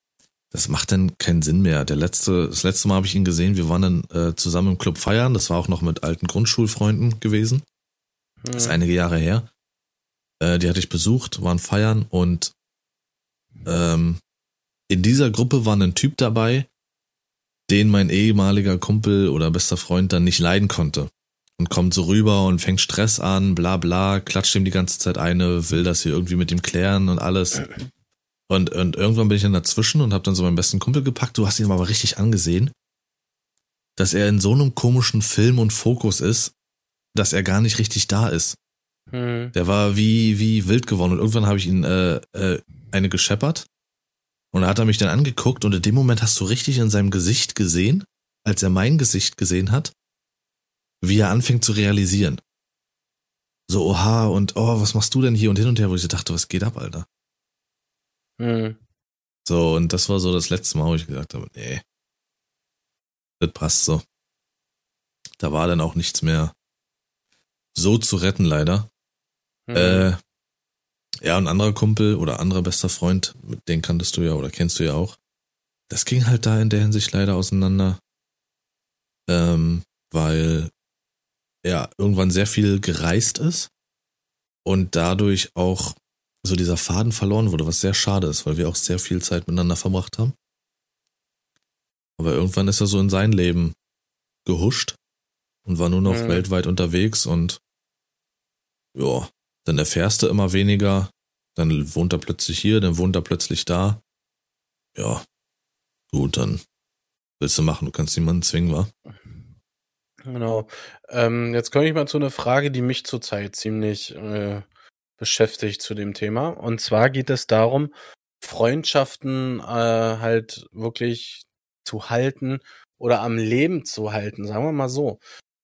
das macht dann keinen Sinn mehr. Der letzte, das letzte Mal habe ich ihn gesehen, wir waren dann äh, zusammen im Club feiern, das war auch noch mit alten Grundschulfreunden gewesen. Hm. Das ist einige Jahre her. Äh, die hatte ich besucht, waren feiern und ähm, in dieser Gruppe war ein Typ dabei, den mein ehemaliger Kumpel oder bester Freund dann nicht leiden konnte. Und kommt so rüber und fängt Stress an, bla bla, klatscht ihm die ganze Zeit eine, will das hier irgendwie mit ihm klären und alles. Und, und irgendwann bin ich dann dazwischen und habe dann so meinen besten Kumpel gepackt. Du hast ihn aber richtig angesehen, dass er in so einem komischen Film und Fokus ist, dass er gar nicht richtig da ist. Hm. Der war wie, wie wild geworden. Und irgendwann habe ich ihn äh, äh, eine gescheppert. Und da hat er mich dann angeguckt und in dem Moment hast du richtig in seinem Gesicht gesehen, als er mein Gesicht gesehen hat, wie er anfängt zu realisieren. So, oha, und oh, was machst du denn hier und hin und her, wo ich so dachte, was geht ab, Alter? Hm. So, und das war so das letzte Mal, wo ich gesagt habe, nee, das passt so. Da war dann auch nichts mehr so zu retten, leider. Hm. Äh, ja, ein anderer Kumpel oder anderer bester Freund, den kanntest du ja oder kennst du ja auch. Das ging halt da in der Hinsicht leider auseinander. Ähm, weil er irgendwann sehr viel gereist ist und dadurch auch so dieser Faden verloren wurde, was sehr schade ist, weil wir auch sehr viel Zeit miteinander verbracht haben. Aber irgendwann ist er so in sein Leben gehuscht und war nur noch Mhm. weltweit unterwegs und ja, dann erfährst du immer weniger, dann wohnt er plötzlich hier, dann wohnt er plötzlich da. Ja, gut, dann willst du machen, du kannst niemanden zwingen, wa? Genau. Ähm, jetzt komme ich mal zu einer Frage, die mich zurzeit ziemlich äh, beschäftigt zu dem Thema. Und zwar geht es darum, Freundschaften äh, halt wirklich zu halten oder am Leben zu halten, sagen wir mal so.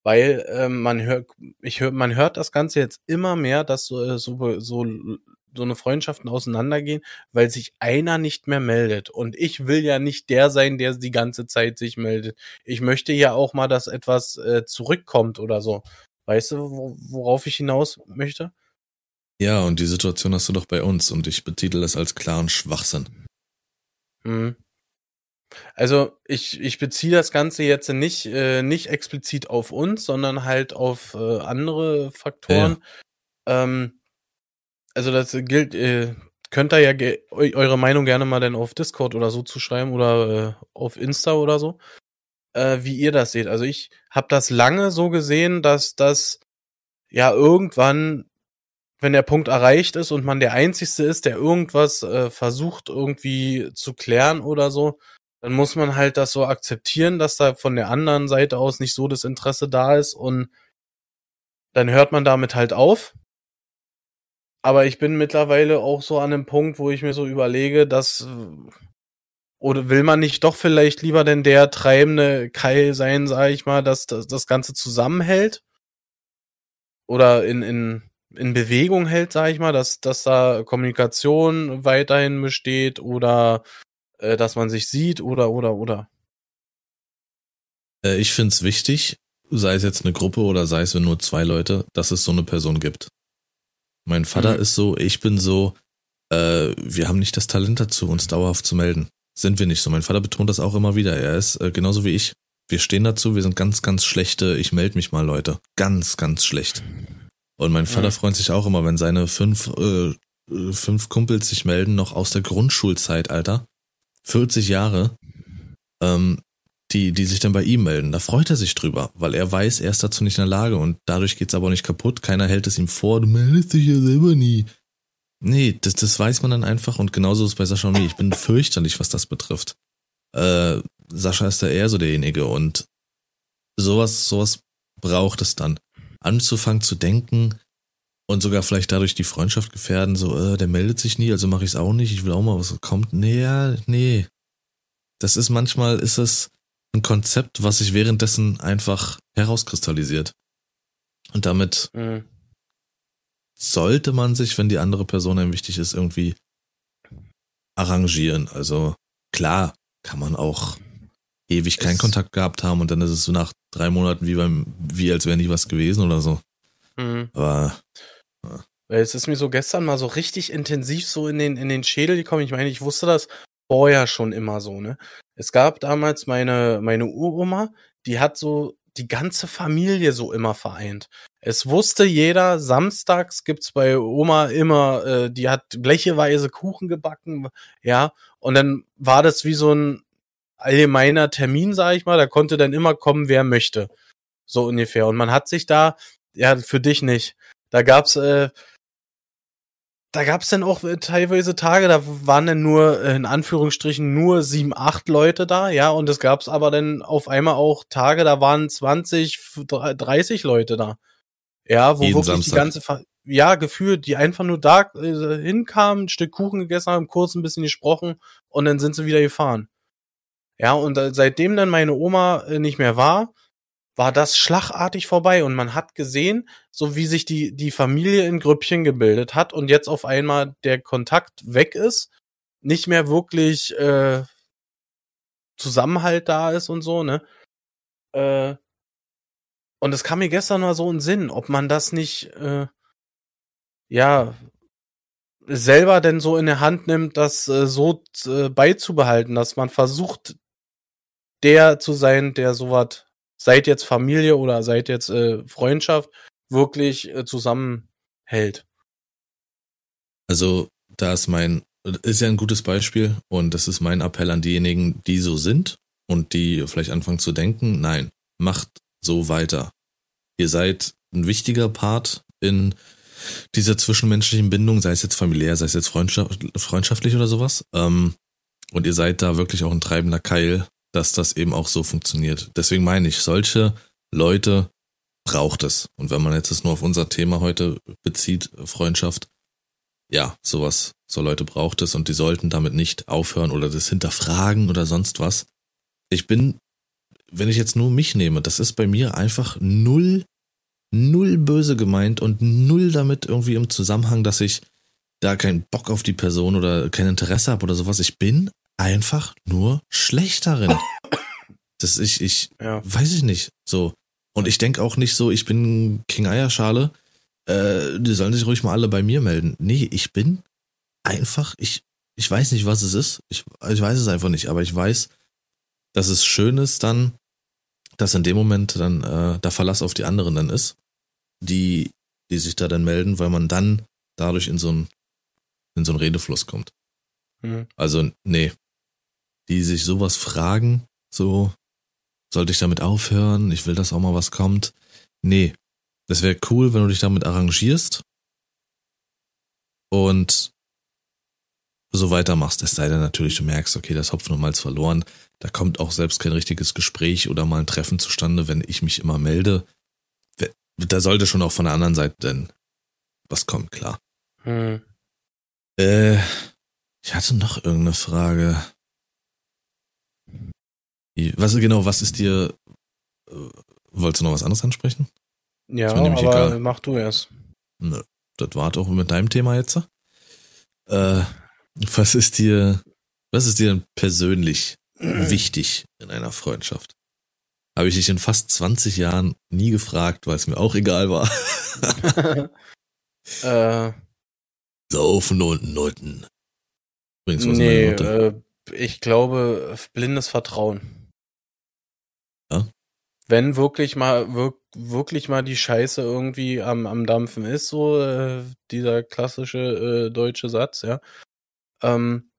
Weil ähm, man hört, ich hör, man hört das Ganze jetzt immer mehr, dass so, äh, so, so, so eine Freundschaften auseinandergehen, weil sich einer nicht mehr meldet. Und ich will ja nicht der sein, der die ganze Zeit sich meldet ich möchte ja auch mal, dass etwas äh, zurückkommt oder so. Weißt du, wo, worauf ich hinaus möchte? Ja, und die Situation hast du doch bei uns und ich betitel das als klaren Schwachsinn. Hm. Also ich, ich beziehe das Ganze jetzt nicht, äh, nicht explizit auf uns, sondern halt auf äh, andere Faktoren. Ähm, also das gilt, äh, könnt ihr ja eure Meinung gerne mal dann auf Discord oder so zuschreiben oder äh, auf Insta oder so, äh, wie ihr das seht. Also ich habe das lange so gesehen, dass das ja irgendwann, wenn der Punkt erreicht ist und man der Einzigste ist, der irgendwas äh, versucht irgendwie zu klären oder so, dann muss man halt das so akzeptieren, dass da von der anderen Seite aus nicht so das Interesse da ist und dann hört man damit halt auf. Aber ich bin mittlerweile auch so an einem Punkt, wo ich mir so überlege, dass äh, oder will man nicht doch vielleicht lieber denn der treibende Keil sein, sage ich mal, dass das, das Ganze zusammenhält oder in, in, in Bewegung hält, sage ich mal, dass, dass da Kommunikation weiterhin besteht oder äh, dass man sich sieht oder oder oder. Äh, ich find's wichtig, sei es jetzt eine Gruppe oder sei es wenn nur zwei Leute, dass es so eine Person gibt. Mein Vater Mhm. ist so, ich bin so, äh, wir haben nicht das Talent dazu, uns dauerhaft zu melden. Sind wir nicht so. Mein Vater betont das auch immer wieder. Er ist äh, genauso wie ich. Wir stehen dazu, wir sind ganz, ganz schlechte, ich melde mich mal, Leute. Ganz, ganz schlecht. Und mein Vater Mhm. freut sich auch immer, wenn seine fünf, äh, äh, fünf Kumpels sich melden, noch aus der Grundschulzeit, Alter. 40 Jahre. Ähm, die, die sich dann bei ihm melden. Da freut er sich drüber, weil er weiß, er ist dazu nicht in der Lage und dadurch geht's aber auch nicht kaputt. Keiner hält es ihm vor, du meldest dich ja selber nie. Nee, das, das weiß man dann einfach und genauso ist es bei Sascha und mir. Ich bin fürchterlich, was das betrifft. Äh, Sascha ist da eher so derjenige und sowas, sowas braucht es dann. Anzufangen zu denken und sogar vielleicht dadurch die Freundschaft gefährden, so, äh, der meldet sich nie, also mache ich es auch nicht, ich will auch mal, was kommt. Nee, ja, nee. Das ist manchmal, ist es ein Konzept, was sich währenddessen einfach herauskristallisiert. Und damit Mhm. sollte man sich, wenn die andere Person einem wichtig ist, irgendwie arrangieren. Also klar, kann man auch ewig keinen Es- Kontakt gehabt haben und dann ist es so nach drei Monaten wie beim, wie als wäre nie was gewesen oder so. Mhm. Aber es ist mir so gestern mal so richtig intensiv so in den, in den Schädel gekommen. Ich meine, ich wusste das vorher schon immer so, ne? Es gab damals meine, meine Uroma, die hat so die ganze Familie so immer vereint. Es wusste jeder, samstags gibt's bei Oma immer, äh, die hat blecheweise Kuchen gebacken, ja, und dann war das wie so ein allgemeiner Termin, sag ich mal, da konnte dann immer kommen, wer möchte. So ungefähr. Und man hat sich da, ja, für dich nicht. Da gab's, äh, da gab's dann auch äh, teilweise Tage, da waren dann nur, äh, in Anführungsstrichen, nur sieben, acht Leute da, ja, und es gab's aber dann auf einmal auch Tage, da waren 20, 30 Leute da. Ja, wo Jeden wirklich Samstag. die ganze, Fa ja, gefühlt, die einfach nur da äh, hinkamen, ein Stück Kuchen gegessen haben, kurz ein bisschen gesprochen und dann sind sie wieder gefahren. Ja, und äh, seitdem dann meine Oma äh, nicht mehr war, war das schlagartig vorbei und man hat gesehen, so wie sich die, die Familie in Grüppchen gebildet hat und jetzt auf einmal der Kontakt weg ist, nicht mehr wirklich äh, Zusammenhalt da ist und so, ne? Äh, und es kam mir gestern mal so in Sinn, ob man das nicht, äh, ja, selber denn so in der Hand nimmt, das äh, so äh, beizubehalten, dass man versucht, der zu sein, der sowas, seit jetzt Familie oder seit jetzt äh, Freundschaft, wirklich äh, zusammenhält. Also, da ist mein, ist ja ein gutes Beispiel und das ist mein Appell an diejenigen, die so sind und die vielleicht anfangen zu denken, nein, macht so weiter. Ihr seid ein wichtiger Part in dieser zwischenmenschlichen Bindung, sei es jetzt familiär, sei es jetzt freundschaft, freundschaftlich oder sowas. Ähm, und ihr seid da wirklich auch ein treibender Keil, dass das eben auch so funktioniert. Deswegen meine ich, solche Leute braucht es. Und wenn man jetzt das nur auf unser Thema heute bezieht, Freundschaft, ja, sowas, so Leute braucht es und die sollten damit nicht aufhören oder das hinterfragen oder sonst was. Ich bin, wenn ich jetzt nur mich nehme, das ist bei mir einfach null, null böse gemeint und null damit irgendwie im Zusammenhang, dass ich da keinen Bock auf die Person oder kein Interesse habe oder sowas. Ich bin einfach nur schlecht darin. Das ich, ich, Ja. weiß ich nicht, so. Und ich denke auch nicht so, ich bin King Eierschale, äh, die sollen sich ruhig mal alle bei mir melden. Nee, ich bin einfach, ich, ich weiß nicht, was es ist. Ich, ich weiß es einfach nicht, aber ich weiß, dass es schön ist dann, dass in dem Moment dann äh, der Verlass auf die anderen dann ist, die, die sich da dann melden, weil man dann dadurch in so ein, in so einen Redefluss kommt. Hm. Also, nee. Die sich sowas fragen, so, sollte ich damit aufhören? Ich will, dass auch mal was kommt. Nee. Das wäre cool, wenn du dich damit arrangierst und so weitermachst. Es sei denn natürlich, du merkst, okay, das Hopfen und Malz verloren. Da kommt auch selbst kein richtiges Gespräch oder mal ein Treffen zustande, wenn ich mich immer melde. Da sollte schon auch von der anderen Seite denn was kommen, klar. Hm. Äh, ich hatte noch irgendeine Frage. Was genau, was ist dir. äh, Wolltest du noch was anderes ansprechen? Ja, aber egal. mach du erst. Nö, das war doch mit deinem Thema jetzt. Äh, was ist dir, was ist dir denn persönlich wichtig in einer Freundschaft? Habe ich dich in fast 20 Jahren nie gefragt, weil es mir auch egal war. äh, Saufen und Nutten. Übrigens, was nee, meine Note? äh, ich glaube, blindes Vertrauen. Wenn wirklich mal, wirk wirklich mal die Scheiße irgendwie am, am Dampfen ist, so äh, dieser klassische äh, deutsche Satz, ja. Ähm,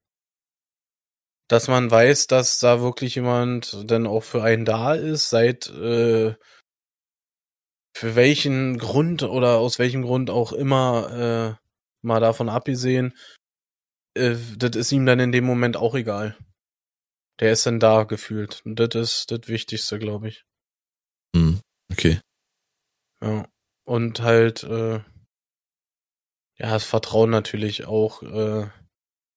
dass man weiß, dass da wirklich jemand dann auch für einen da ist, seit äh, für welchen Grund oder aus welchem Grund auch immer äh, mal davon abgesehen, äh, das ist ihm dann in dem Moment auch egal. Der ist dann da gefühlt. Und das ist das Wichtigste, glaube ich. Hm, okay. Ja. Und halt, äh, ja, das Vertrauen natürlich auch, äh,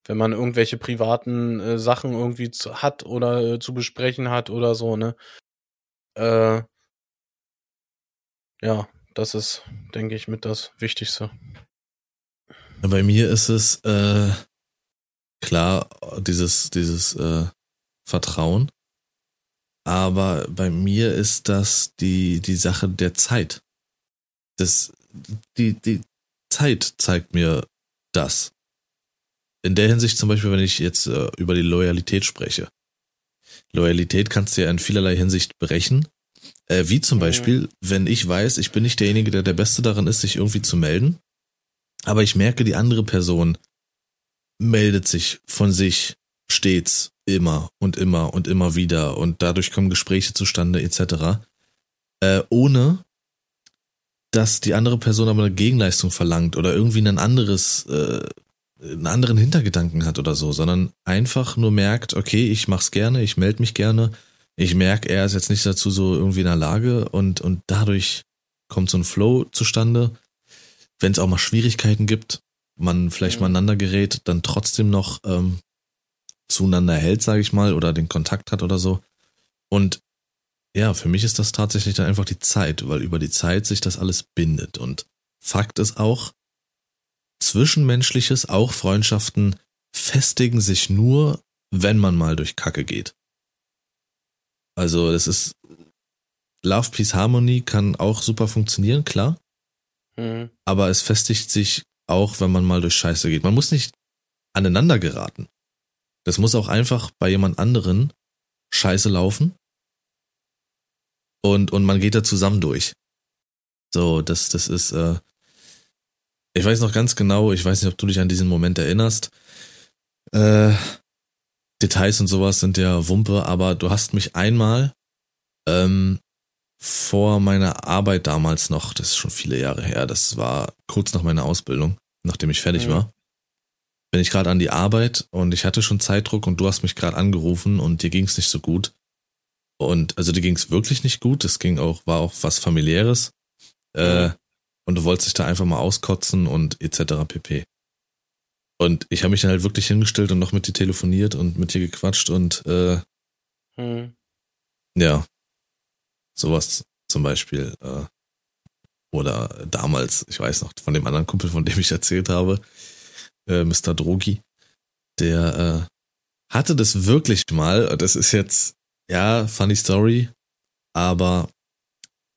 wenn man irgendwelche privaten äh, Sachen irgendwie zu, hat oder äh, zu besprechen hat oder so, ne? Äh, ja, das ist, denke ich, mit das Wichtigste. Bei mir ist es äh, klar dieses dieses äh, Vertrauen, aber bei mir ist das die die Sache der Zeit. Das die die Zeit zeigt mir das. In der Hinsicht zum Beispiel, wenn ich jetzt äh, über die Loyalität spreche. Loyalität kannst du ja in vielerlei Hinsicht brechen. Äh, wie zum Mhm. Beispiel, wenn ich weiß, ich bin nicht derjenige, der der Beste daran ist, sich irgendwie zu melden, aber ich merke, die andere Person meldet sich von sich stets immer und immer und immer wieder und dadurch kommen Gespräche zustande etc. Äh, ohne dass die andere Person aber eine Gegenleistung verlangt oder irgendwie ein anderes, äh, einen anderen Hintergedanken hat oder so, sondern einfach nur merkt, okay, ich mach's gerne, ich melde mich gerne, ich merke, er ist jetzt nicht dazu so irgendwie in der Lage und, und dadurch kommt so ein Flow zustande. Wenn es auch mal Schwierigkeiten gibt, man vielleicht Mhm. mal aneinander gerät, dann trotzdem noch ähm, zueinander hält, sage ich mal, oder den Kontakt hat oder so. Und ja, für mich ist das tatsächlich dann einfach die Zeit, weil über die Zeit sich das alles bindet. Und Fakt ist auch, Zwischenmenschliches, auch Freundschaften, festigen sich nur, wenn man mal durch Kacke geht. Also das ist Love, Peace, Harmony kann auch super funktionieren, klar. Mhm. Aber es festigt sich auch, wenn man mal durch Scheiße geht. Man muss nicht aneinander geraten. Das muss auch einfach bei jemand anderen Scheiße laufen. Und, und man geht da zusammen durch. So, das, das ist, äh, ich weiß noch ganz genau, ich weiß nicht, ob du dich an diesen Moment erinnerst. Äh, Details und sowas sind ja Wumpe, aber du hast mich einmal ähm, vor meiner Arbeit damals noch, das ist schon viele Jahre her, das war kurz nach meiner Ausbildung, nachdem ich fertig Mhm. war, bin ich gerade an die Arbeit und ich hatte schon Zeitdruck und du hast mich gerade angerufen und dir ging es nicht so gut. Und also dir ging es wirklich nicht gut, es ging auch, war auch was familiäres. Äh, und du wolltest dich da einfach mal auskotzen und etc. pp. Und ich habe mich dann halt wirklich hingestellt und noch mit dir telefoniert und mit dir gequatscht und äh, Mhm. ja, sowas zum Beispiel. Äh, oder damals, ich weiß noch, von dem anderen Kumpel, von dem ich erzählt habe, äh, Mr. Drogi, der äh, hatte das wirklich mal, das ist jetzt, ja, funny story, aber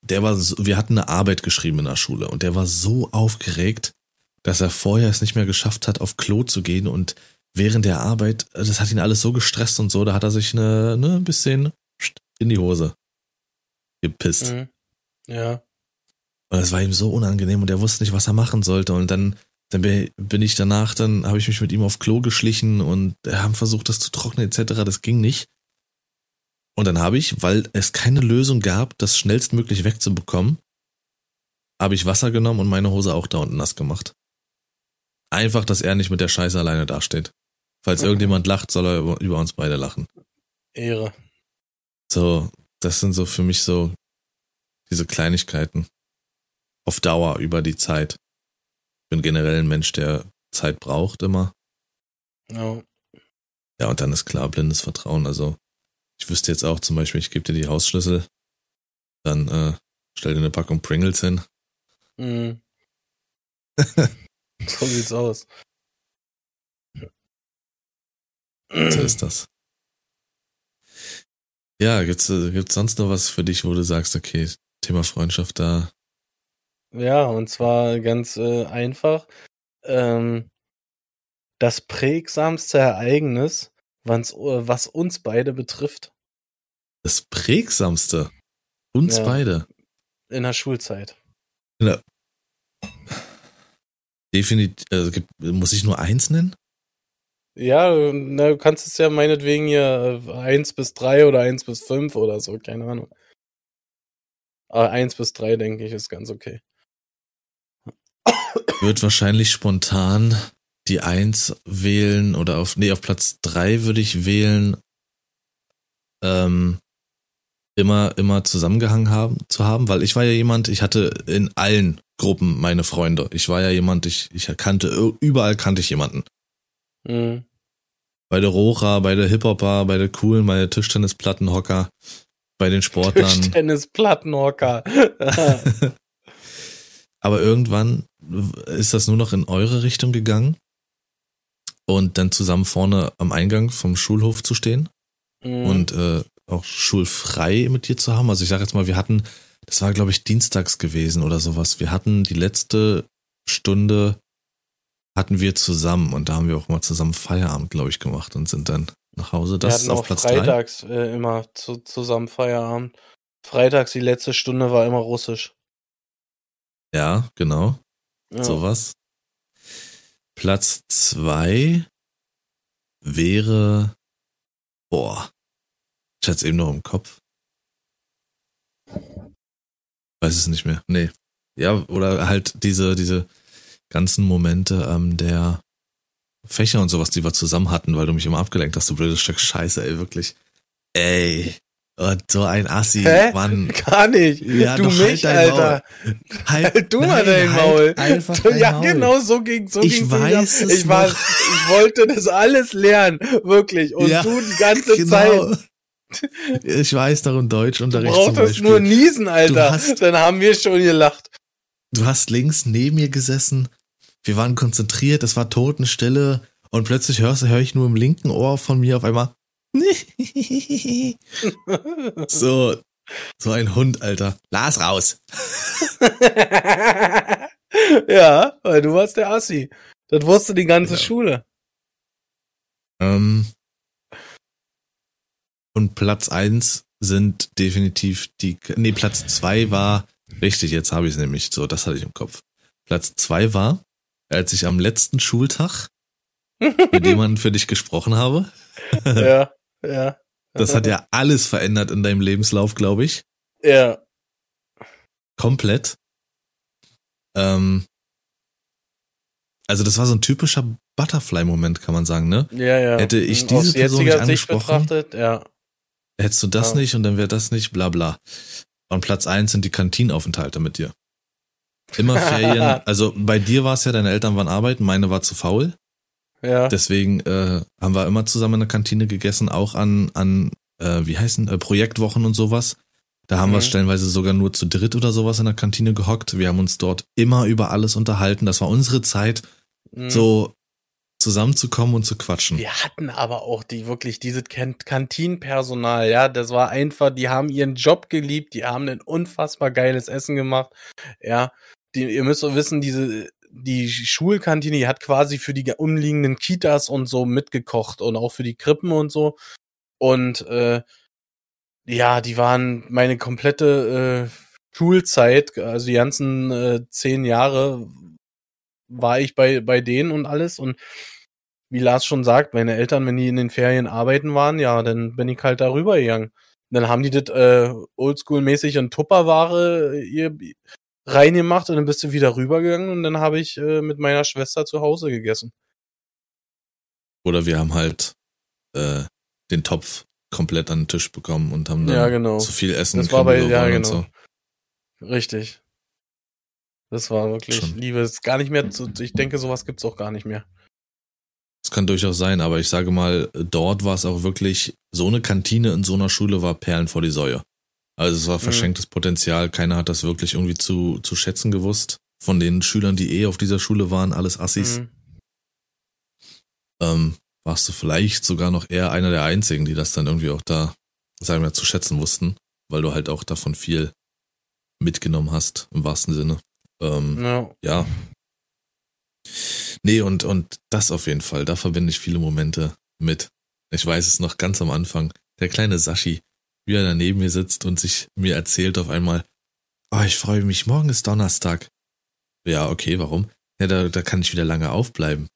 der war so, wir hatten eine Arbeit geschrieben in der Schule und der war so aufgeregt, dass er vorher es nicht mehr geschafft hat, auf Klo zu gehen und während der Arbeit, das hat ihn alles so gestresst und so, da hat er sich eine, ne, ein bisschen in die Hose gepisst. Mhm. Ja. Und das war ihm so unangenehm und er wusste nicht, was er machen sollte. Und dann, dann bin ich danach, dann habe ich mich mit ihm auf Klo geschlichen und haben versucht, das zu trocknen etc. Das ging nicht. Und dann habe ich, weil es keine Lösung gab, das schnellstmöglich wegzubekommen, habe ich Wasser genommen und meine Hose auch da unten nass gemacht. Einfach, dass er nicht mit der Scheiße alleine dasteht. Falls irgendjemand lacht, soll er über, über uns beide lachen. Ehre. So, das sind so für mich so diese Kleinigkeiten. Auf Dauer über die Zeit. Bin generell ein Mensch, der Zeit braucht immer. Ja. Ja, und dann ist klar blindes Vertrauen. Also ich wüsste jetzt auch zum Beispiel, ich gebe dir die Hausschlüssel, dann äh, stell dir eine Packung Pringles hin. Mhm. so sieht's aus. So ist das. Ja, gibt's, äh, gibt's sonst noch was für dich, wo du sagst, okay, Thema Freundschaft da. Ja, und zwar ganz äh, einfach. Ähm, das prägsamste Ereignis, wann's, äh, was uns beide betrifft Das prägsamste. Uns Ja. beide. in der Schulzeit. Definitiv, also gibt, muss ich nur eins nennen? Ja, na, du kannst es ja meinetwegen hier äh, 1 bis 3 oder 1 bis 5 oder so, keine Ahnung. Aber 1 bis 3, denke ich, ist ganz okay. Wird wahrscheinlich spontan die Eins wählen oder auf, nee, auf Platz drei würde ich wählen, ähm, immer, immer zusammengehangen haben, zu haben, weil ich war ja jemand, ich hatte in allen Gruppen meine Freunde. Ich war ja jemand, ich, ich kannte, überall kannte ich jemanden. Mhm. Bei der Rocha, bei der Hip-Hopper, bei der Coolen, bei der Tischtennisplattenhocker, bei den Sportlern. Tischtennis-Plattenhocker. Aber irgendwann ist das nur noch in eure Richtung gegangen und dann zusammen vorne am Eingang vom Schulhof zu stehen Mhm. und äh, auch schulfrei mit dir zu haben. Also ich sage jetzt mal, wir hatten, das war glaube ich dienstags gewesen oder sowas. Wir hatten die letzte Stunde hatten wir zusammen und da haben wir auch mal zusammen Feierabend, glaube ich, gemacht und sind dann nach Hause. Wir Das hatten ist auf auch Platz drei. freitags äh, immer zu, zusammen Feierabend. Freitags die letzte Stunde war immer Russisch. Ja, genau. Ja. sowas. Platz zwei wäre, boah, ich hatte es eben noch im Kopf. Weiß es nicht mehr. Nee. ja, oder halt diese, diese ganzen Momente ähm, der Fächer und sowas, die wir zusammen hatten, weil du mich immer abgelenkt hast, du blödes Stück Scheiße, ey, wirklich. Ey. Und so ein Assi, Hä? Mann. Gar nicht. Ja, du doch, halt mich, dein Alter. Halt, Halt du mal dein halt Maul. Einfach Du- dein ja, Maul. genau, so ging so Ich weiß Ich war, noch. ich wollte das alles lernen, wirklich. Und Ja, du die ganze genau. Zeit. Ich weiß darum Du Deutschunterricht zum brauchtest nur niesen, Alter. hast- Dann haben wir schon gelacht. du hast links neben mir gesessen, wir waren konzentriert, es war Totenstille und plötzlich hörst, höre ich nur im linken Ohr von mir auf einmal so, so ein Hund, Alter. Las raus. ja, weil du warst der Assi. Das wusste die ganze Ja. Schule. Ähm, und Platz eins sind definitiv die, nee, Platz zwei war, richtig, jetzt habe ich es nämlich, so, das hatte ich im Kopf. Platz zwei war, als ich am letzten Schultag mit jemandem für dich gesprochen habe. ja, ja. Das hat ja alles verändert in deinem Lebenslauf, glaube ich. Ja. Komplett. Ähm, also das war so ein typischer Butterfly-Moment, kann man sagen, ne? Ja, ja. Hätte ich Aus diese Person jetziger nicht angesprochen? betrachtet, ja. Hättest du das Ja. nicht und dann wäre das nicht, bla bla. Und Platz eins sind die Kantinenaufenthalte mit dir. Immer Ferien. also bei dir war es ja, deine Eltern waren arbeiten, meine war zu faul. Ja. Deswegen äh, haben wir immer zusammen in der Kantine gegessen, auch an, an äh, wie heißen, äh, Projektwochen und sowas. Da haben wir Mhm. stellenweise sogar nur zu dritt oder sowas in der Kantine gehockt. Wir haben uns dort immer über alles unterhalten. Das war unsere Zeit, Mhm. so zusammenzukommen und zu quatschen. Wir hatten aber auch die wirklich dieses Kan- Kantinenpersonal, ja, das war einfach, die haben ihren Job geliebt, die haben ein unfassbar geiles Essen gemacht, ja. Die, ihr müsst doch wissen, diese die Schulkantine, die hat quasi für die umliegenden Kitas und so mitgekocht und auch für die Krippen und so. Und äh, ja, die waren meine komplette äh, Schulzeit, also die ganzen äh, zehn Jahre war ich bei, bei denen und alles. Und wie Lars schon sagt, meine Eltern, wenn die in den Ferien arbeiten waren, ja, dann bin ich halt darüber gegangen. Dann haben die das äh, oldschool-mäßig in Tupperware äh, ihr reingemacht und dann bist du wieder rübergegangen und dann habe ich äh, mit meiner Schwester zu Hause gegessen. Oder wir haben halt äh, den Topf komplett an den Tisch bekommen und haben dann Ja, genau. zu viel Essen Das war bei- ja, genau. Richtig. Das war wirklich Schon. Liebe. Ist gar nicht mehr zu, ich denke, sowas gibt's auch gar nicht mehr. Das kann durchaus sein, aber ich sage mal, dort war es auch wirklich, so eine Kantine in so einer Schule war Perlen vor die Säue. Also es war Mhm. verschenktes Potenzial, keiner hat das wirklich irgendwie zu, zu schätzen gewusst. Von den Schülern, die eh auf dieser Schule waren, alles Assis, Mhm. ähm, warst du vielleicht sogar noch eher einer der einzigen, die das dann irgendwie auch da, sagen wir, zu schätzen wussten, weil du halt auch davon viel mitgenommen hast, im wahrsten Sinne. Ähm, Ja. ja. Nee, und, und das auf jeden Fall. Da verbinde ich viele Momente mit. Ich weiß es noch ganz am Anfang. Der kleine Sashi, wie er da neben mir sitzt und sich mir erzählt auf einmal, oh, ich freue mich, morgen ist Donnerstag. Ja, okay, warum? Ja, da, da kann ich wieder lange aufbleiben.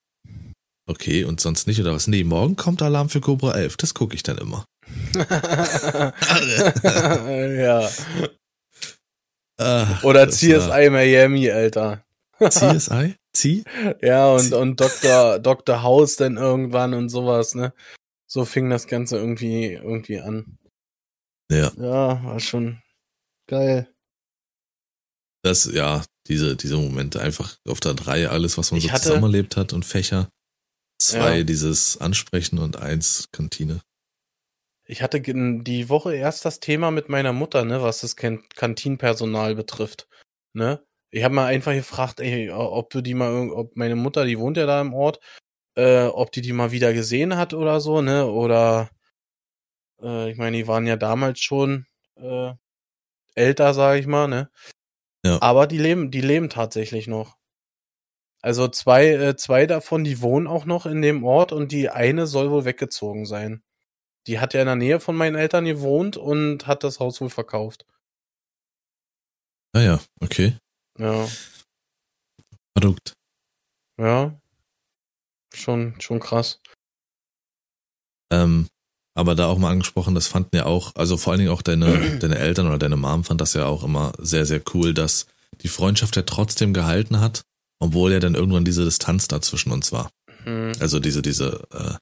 Okay, und sonst nicht, oder was? Nee, morgen kommt Alarm für Cobra 11. Das gucke ich dann immer. ja. Ach, Oder CSI Miami, Alter. war- CSI? Zieh? Ja, und, und Dr. Dr. House dann irgendwann und sowas, ne? So fing das Ganze irgendwie, irgendwie an. Ja. Ja, war schon geil. Das, ja, diese, diese Momente einfach auf der drei, alles, was man Ich so hatte- zusammen erlebt hat und Fächer. Zwei, Ja. dieses Ansprechen und eins Kantine. Ich hatte die Woche erst das Thema mit meiner Mutter, ne, was das Kan- Kantinenpersonal betrifft, ne? Ich habe mal einfach gefragt, ey, ob du die mal, ob meine Mutter, die wohnt ja da im Ort, äh, ob die die mal wieder gesehen hat oder so, ne? Oder, äh, ich meine, die waren ja damals schon äh, älter, sage ich mal, ne? Ja. Aber die leben, die leben tatsächlich noch. Also zwei, äh, zwei davon, die wohnen auch noch in dem Ort und die eine soll wohl weggezogen sein. Die hat ja in der Nähe von meinen Eltern gewohnt und hat das Haus wohl verkauft. Ah okay. Ja, Verrückt. ja. Schon, schon krass. Ähm, aber da auch mal angesprochen, das fanden ja auch, also vor allen Dingen auch deine, deine Eltern oder deine Mom fand das ja auch immer sehr, sehr cool, dass die Freundschaft ja trotzdem gehalten hat, obwohl ja dann irgendwann diese Distanz da zwischen uns war. Hm. Also diese, diese äh,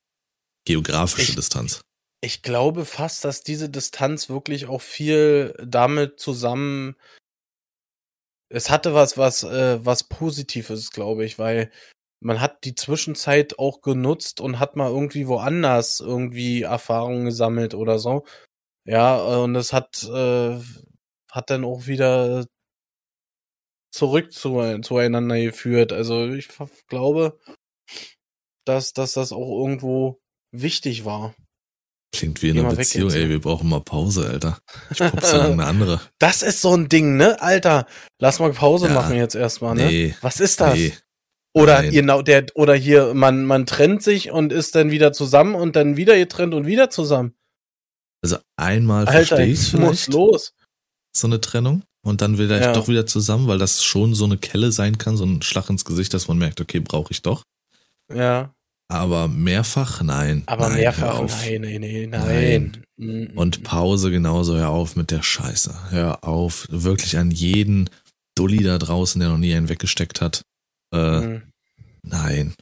geografische Ich- Distanz. Ich glaube fast, dass diese Distanz wirklich auch viel damit zusammen. Es hatte was, was, äh, was Positives, glaube ich, weil man hat die Zwischenzeit auch genutzt und hat mal irgendwie woanders irgendwie Erfahrungen gesammelt oder so. Ja, und es hat, äh, hat dann auch wieder zurück zu, zueinander geführt. Also ich glaube, dass, dass das auch irgendwo wichtig war. Klingt wie in einer Beziehung, ey, wir brauchen mal Pause, Alter. Ich pupse lang eine andere. Das ist so ein Ding, ne? Alter, lass mal Pause Ja. machen jetzt erstmal, ne? Nee, Was ist das? nee. Oder nein. genau der oder hier man man trennt sich und ist dann wieder zusammen und dann wieder getrennt und wieder zusammen. Also einmal Alter, verstehe ich muss los. so eine Trennung und dann will ich Ja. doch wieder zusammen, weil das schon so eine Kelle sein kann, so ein Schlag ins Gesicht, dass man merkt, okay, brauche ich doch. Ja, Aber mehrfach, nein. aber nein, hör mehrfach auf. nein, nein, nein, Nein. nein. Mm, Und mm, Pause genauso, hör auf mit der Scheiße. Hör auf, wirklich an jeden Dulli da draußen, der noch nie einen weggesteckt hat. Äh, mm. Nein.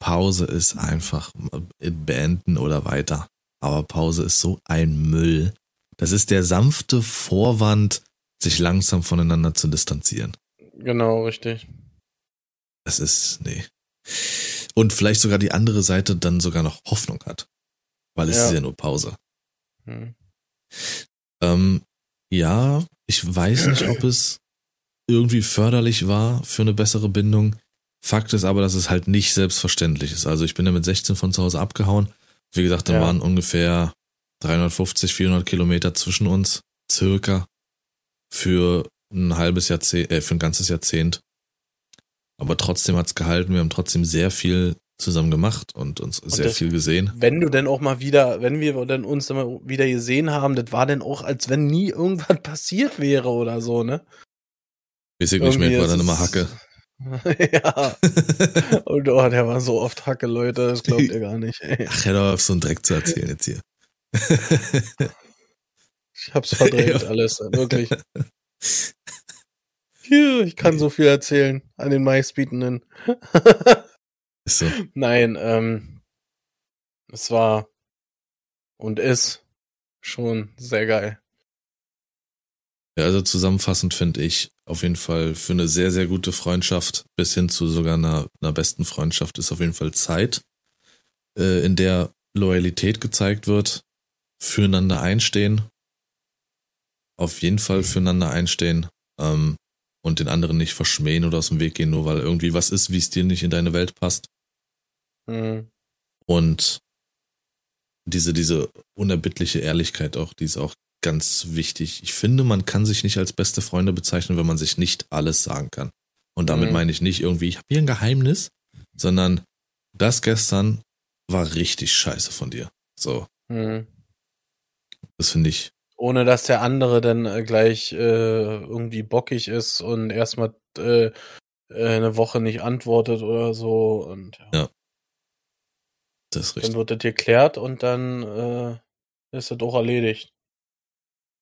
Pause ist einfach äh, beenden oder weiter. Aber Pause ist so ein Müll. Das ist der sanfte Vorwand, sich langsam voneinander zu distanzieren. Genau, richtig. Das ist, nee. Und vielleicht sogar die andere Seite dann sogar noch Hoffnung hat. Weil es Ja. ist ja nur Pause. Hm. Ähm, ja, ich weiß nicht, ob es irgendwie förderlich war für eine bessere Bindung. Fakt ist aber, dass es halt nicht selbstverständlich ist. Also ich bin ja mit 16 von zu Hause abgehauen. Wie gesagt, da Ja. waren ungefähr 350, 400 Kilometer zwischen uns, circa, für ein halbes Jahrzehnt, äh, für ein ganzes Jahrzehnt. Aber trotzdem hat's gehalten. Wir haben trotzdem sehr viel zusammen gemacht und uns sehr das- viel gesehen. Wenn du denn auch mal wieder, wenn wir dann uns dann mal wieder gesehen haben, das war dann auch, als wenn nie irgendwas passiert wäre oder so, ne? Irgendwie ich war dann immer Hacke. ja. Und oh, der war so oft Hacke, Leute, das glaubt ihr gar nicht. Ey. Ach, hör doch auf, so einen Dreck zu erzählen jetzt hier. Ich hab's verdrängt alles, wirklich. Hier, ich kann so viel erzählen an den meistbietenden. Ist so. Nein, ähm, es war und ist schon sehr geil. Ja, also zusammenfassend finde ich auf jeden Fall für eine sehr, sehr gute Freundschaft bis hin zu sogar einer, einer besten Freundschaft ist auf jeden Fall Zeit, äh, in der Loyalität gezeigt wird, füreinander einstehen, auf jeden Fall füreinander einstehen ähm, und den anderen nicht verschmähen oder aus dem Weg gehen, nur weil irgendwie was ist, wie es dir nicht in deine Welt passt. Hm. Und diese, diese unerbittliche Ehrlichkeit auch, die ist auch ganz wichtig. Ich finde, man kann sich nicht als beste Freunde bezeichnen, wenn man sich nicht alles sagen kann. Und damit Mhm. meine ich nicht irgendwie, ich habe hier ein Geheimnis, sondern das gestern war richtig scheiße von dir. So, Hm. das finde ich, Ohne dass der andere dann äh, gleich äh, irgendwie bockig ist und erstmal äh, äh, eine Woche nicht antwortet oder so. Und ja, Ja. das ist dann richtig. wird das geklärt und dann äh, ist das auch erledigt.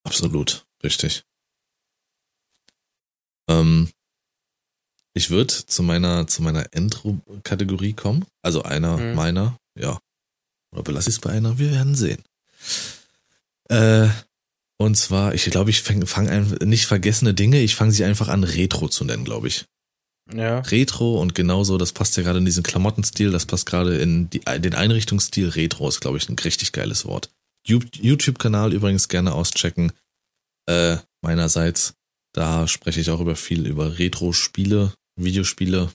Absolut, richtig. Ähm, ich würde zu meiner, zu meiner Endkategorie kommen. Also einer Mhm. meiner, ja. Oder belasse ich es bei einer? Wir werden sehen. Äh, und zwar, ich glaube, ich fange fang ein, nicht vergessene Dinge, ich fange sie einfach an, Retro zu nennen, glaube ich. Ja. Retro und genauso, das passt ja gerade in diesen Klamottenstil, das passt gerade in die, den Einrichtungsstil. Retro ist, glaube ich, ein richtig geiles Wort. You- YouTube-Kanal übrigens gerne auschecken. Äh, meinerseits, da spreche ich auch über viel über Retro-Spiele, Videospiele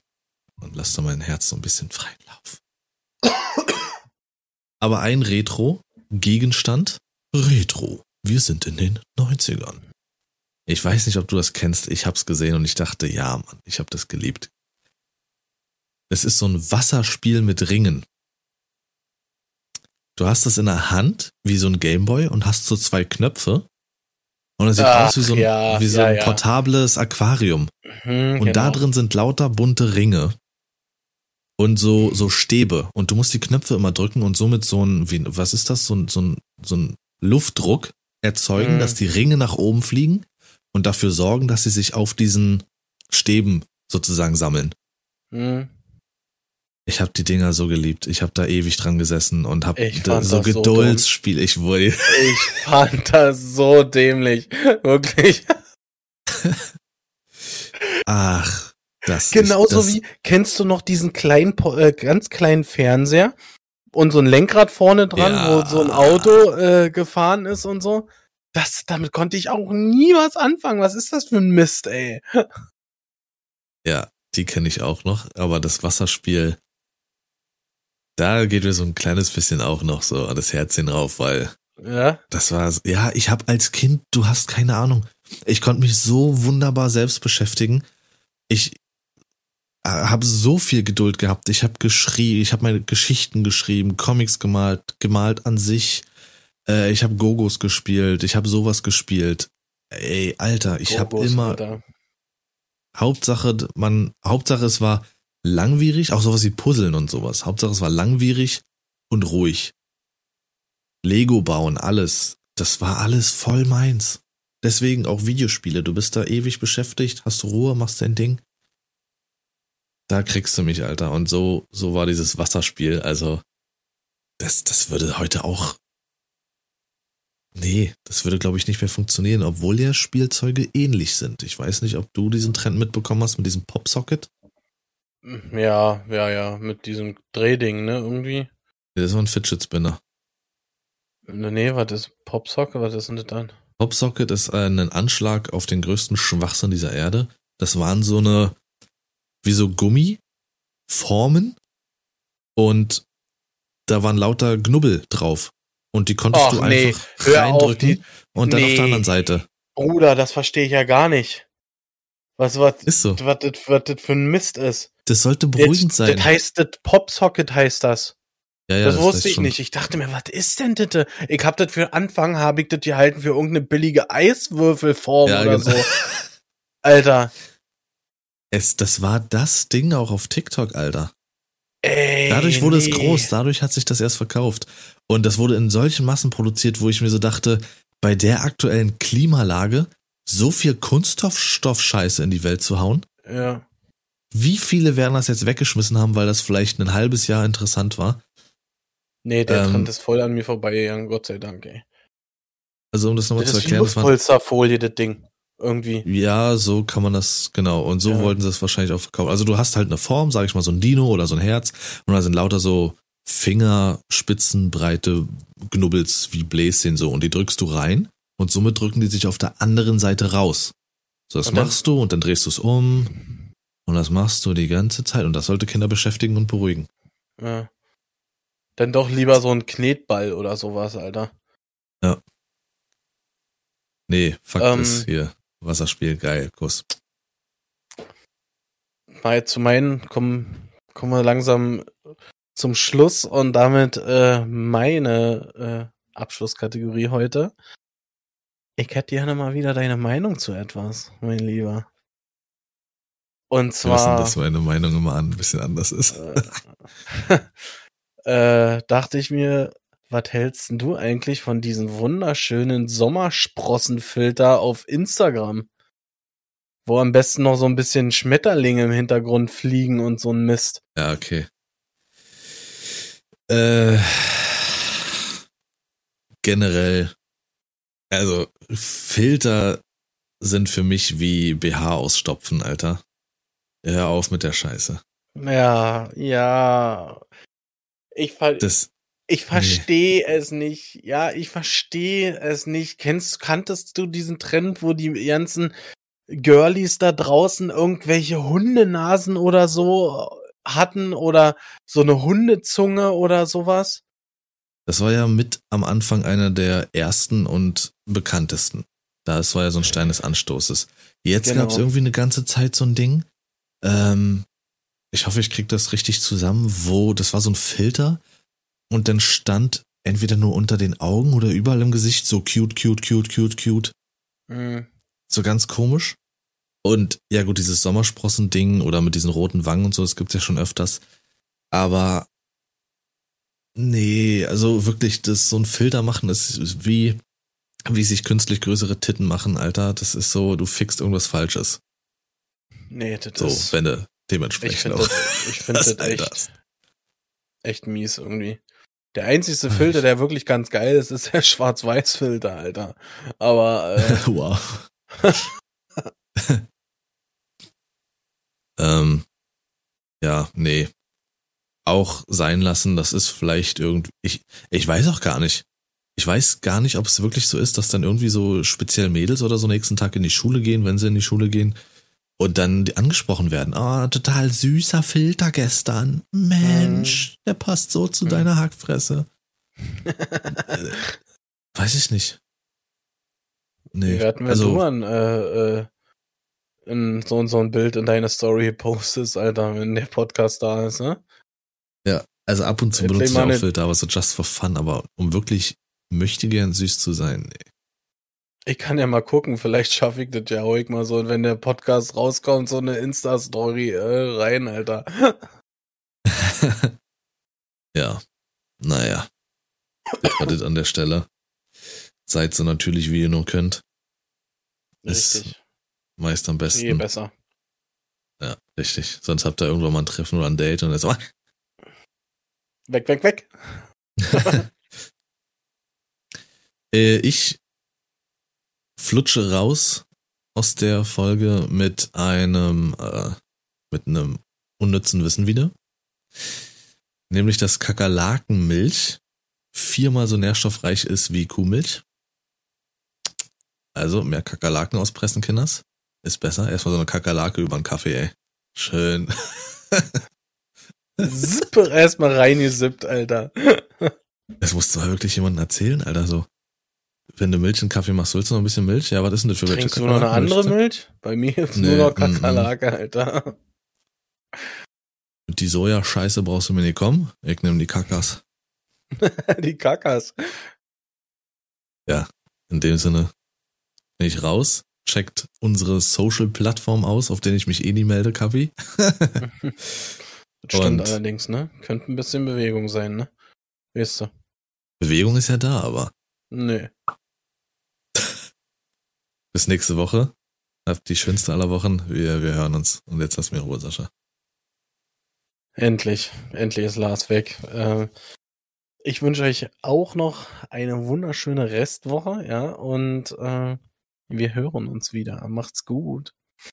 und lasse da mein Herz so ein bisschen freien Lauf. Aber ein Retro-Gegenstand, Retro. Wir sind in den 90ern. Ich weiß nicht, ob du das kennst. Ich hab's gesehen und ich dachte, ja, Mann, ich hab das geliebt. Es ist so ein Wasserspiel mit Ringen. Du hast das in der Hand, wie so ein Gameboy, und hast so zwei Knöpfe. Und es sieht Ach, aus wie so ein, ja, wie so ja, ein portables Aquarium. Hm, Und da genau. drin sind lauter bunte Ringe. Und so, so Stäbe. Und du musst die Knöpfe immer drücken und somit so ein, wie, was ist das? So ein, so ein, so ein Luftdruck erzeugen, Mhm. dass die Ringe nach oben fliegen und dafür sorgen, dass sie sich auf diesen Stäben sozusagen sammeln. Hm. Ich habe die Dinger so geliebt. Ich habe da ewig dran gesessen und habe so Geduldsspiel. ich wurde Ich fand das so dämlich. Wirklich. ach, das Genauso das, wie, kennst du noch diesen kleinen, äh, ganz kleinen Fernseher und so ein Lenkrad vorne dran, Ja. wo so ein Auto äh, gefahren ist und so? Das, damit konnte ich auch nie was anfangen. Was ist das für ein Mist, ey? Ja, die kenne ich auch noch, aber das Wasserspiel, da geht mir so ein kleines bisschen auch noch so an das Herzchen rauf, weil Ja, das war, ja, ich habe als Kind, du hast keine Ahnung, ich konnte mich so wunderbar selbst beschäftigen. Ich habe so viel Geduld gehabt. Ich habe geschrieben, ich habe meine Geschichten geschrieben, Comics gemalt, gemalt an sich. Äh, ich habe Gogos gespielt, ich habe sowas gespielt. Ey, Alter, ich habe immer Alter. Hauptsache, man, Hauptsache es war langwierig, auch sowas wie Puzzeln und sowas. Hauptsache es war langwierig und ruhig. Lego bauen, alles. Das war alles voll meins. Deswegen auch Videospiele. Du bist da ewig beschäftigt, hast Ruhe, machst dein Ding. Da kriegst du mich, Alter. Und so, so war dieses Wasserspiel. Also, das, das würde heute auch. Nee, das würde, glaube ich, nicht mehr funktionieren, obwohl ja Spielzeuge ähnlich sind. Ich weiß nicht, ob du diesen Trend mitbekommen hast mit diesem Popsocket. Ja, ja, ja, mit diesem Drehding, ne, irgendwie. Das war ein Fidget Spinner. Nee, was ist Popsock? Was ist denn das dann? Popsocket ist ein Anschlag auf den größten Schwachsinn dieser Erde. Das waren so eine, wie so Gummiformen und da waren lauter Knubbel drauf. Und die konntest Ach, du nee, einfach hör auf, reindrücken die- und dann auf nee. der anderen Seite. Bruder, das verstehe ich ja gar nicht. Was, was, Ist so. was, das, was das für ein Mist ist. Das sollte beruhigend das, sein. Das heißt, das Popsocket heißt das. ja, ja, das, heißt wusste ich schon. nicht. Ich dachte mir, was ist denn das? Ich hab das für Anfang, habe ich das gehalten für irgendeine billige Eiswürfelform Ja, oder genau. so. Alter. Es, das war das Ding auch auf TikTok, Alter. Ey, Dadurch wurde nee. es groß, dadurch hat sich das erst verkauft. Und das wurde in solchen Massen produziert, wo ich mir so dachte, bei der aktuellen Klimalage so viel Kunststoffscheiße in die Welt zu hauen. Ja. Wie viele werden das jetzt weggeschmissen haben, weil das vielleicht ein halbes Jahr interessant war? Nee, der Ähm, Trend ist voll an mir vorbeigegangen, Gott sei Dank, ey. Also um das nochmal Das zu ist erklären, das war, Luftpolsterfolie, das Ding. Irgendwie. ja, so kann man das, genau. Und so Ja. wollten sie es wahrscheinlich auch verkaufen. Also du hast halt eine Form, sag ich mal, so ein Dino oder so ein Herz. Und da sind lauter so Fingerspitzenbreite Knubbels wie Bläschen so. Und die drückst du rein und somit drücken die sich auf der anderen Seite raus. So, das machst du und dann drehst du es um. Und das machst du die ganze Zeit. Und das sollte Kinder beschäftigen und beruhigen. Ja. Dann doch lieber so ein Knetball oder sowas, Alter. Nee, Fakt Ähm. ist hier. Wasserspiel, geil, Kuss. Mal zu meinen, kommen, kommen wir langsam zum Schluss und damit äh, meine äh, Abschlusskategorie heute. Ich hätte gerne mal wieder deine Meinung zu etwas, mein Lieber. Und Wir wissen, zwar dass meine Meinung immer ein bisschen anders ist. äh, dachte ich mir, was hältst du eigentlich von diesen wunderschönen Sommersprossenfilter auf Instagram? Wo am besten noch so ein bisschen Schmetterlinge im Hintergrund fliegen und so ein Mist. Ja, okay. Äh, generell, also Filter sind für mich wie BH ausstopfen, Alter. Hör auf mit der Scheiße. Ja, ja. Ich, ver Das, ich verstehe es nicht. Ja, ich verstehe es nicht. Kennst, kanntest du diesen Trend, wo die ganzen Girlies da draußen irgendwelche Hundenasen oder so hatten oder so eine Hundezunge oder sowas? Das war ja mit am Anfang einer der ersten und bekanntesten. Das war ja so ein Stein des Anstoßes. Jetzt Genau. gab es irgendwie eine ganze Zeit so ein Ding. Ähm, ich hoffe, ich krieg das richtig zusammen, wo das war so ein Filter und dann stand entweder nur unter den Augen oder überall im Gesicht so cute, cute, cute, cute, cute. Hm. So ganz komisch. Und ja gut, dieses Sommersprossen-Ding oder mit diesen roten Wangen und so, das gibt's ja schon öfters. Aber nee, also wirklich, das so ein Filter machen ist, ist wie, wie sich künstlich größere Titten machen, Alter. Das ist so, du fixst irgendwas Falsches. Nee, das So, ist. wenn du Ich dementsprechend finde auch das, ich find das das Alter echt, echt mies irgendwie. Der einzige Filter, der wirklich ganz geil ist, ist der Schwarz-Weiß-Filter, Alter. Aber äh, wow. ähm, ja, nee. Auch sein lassen, das ist vielleicht irgendwie. Ich, ich weiß auch gar nicht. Ich weiß gar nicht, ob es wirklich so ist, dass dann irgendwie so speziell Mädels oder so nächsten Tag in die Schule gehen, wenn sie in die Schule gehen und dann angesprochen werden. Ah, total süßer Filter gestern. Mensch, der passt so zu Mhm. deiner Hackfresse. Weiß ich nicht. Nee, wie werden wenn also du ein, äh, äh, in so und so ein Bild in deine Story postest, Alter, wenn der Podcast da ist, ne? Also ab und zu benutze ich auch Filter, aber so just for fun, aber um wirklich möchte gern süß zu sein. Nee. Ich kann ja mal gucken, vielleicht schaffe ich das ja ruhig mal so, wenn der Podcast rauskommt, so eine Insta-Story äh, rein, Alter. ja, naja. Das war das an der Stelle. Seid so natürlich, wie ihr nur könnt. Ist Richtig. meist am Je besten. besser. Ja, richtig. Sonst habt ihr irgendwann mal ein Treffen oder ein Date und dann so, ah, Weg, weg, weg. äh, ich flutsche raus aus der Folge mit einem, äh, mit einem unnützen Wissen wieder. Nämlich, dass Kakerlakenmilch viermal so nährstoffreich ist wie Kuhmilch. Also mehr Kakerlaken auspressen, Kinders. Ist besser. Erstmal so eine Kakerlake über einen Kaffee, ey. Schön. Sippe erstmal reingesippt, Alter. Das musst du mal wirklich jemandem erzählen, Alter. So, wenn du Milch in Kaffee machst, willst du noch ein bisschen Milch? Ja, was ist denn das für welche Trinkst du noch eine andere Milch? Bei mir gibt's Nee, nur noch. Kakerlake, Alter. Mit die Sojascheiße brauchst du mir nicht kommen. Ich nehme die Kakas. Die Kakas. In dem Sinne bin ich raus. Checkt unsere Social-Plattform aus, auf denen ich mich eh nie melde, Kapi. Das stimmt Und- allerdings, ne? Könnte ein bisschen Bewegung sein, ne? Weißt du? Bewegung ist ja da, aber Nö. bis nächste Woche. Habt die schönste aller Wochen. Wir, wir hören uns. Und jetzt lass mir Ruhe, Sascha. Endlich. Endlich ist Lars weg. Äh, ich wünsche euch auch noch eine wunderschöne Restwoche, ja, und äh, wir hören uns wieder. Macht's gut.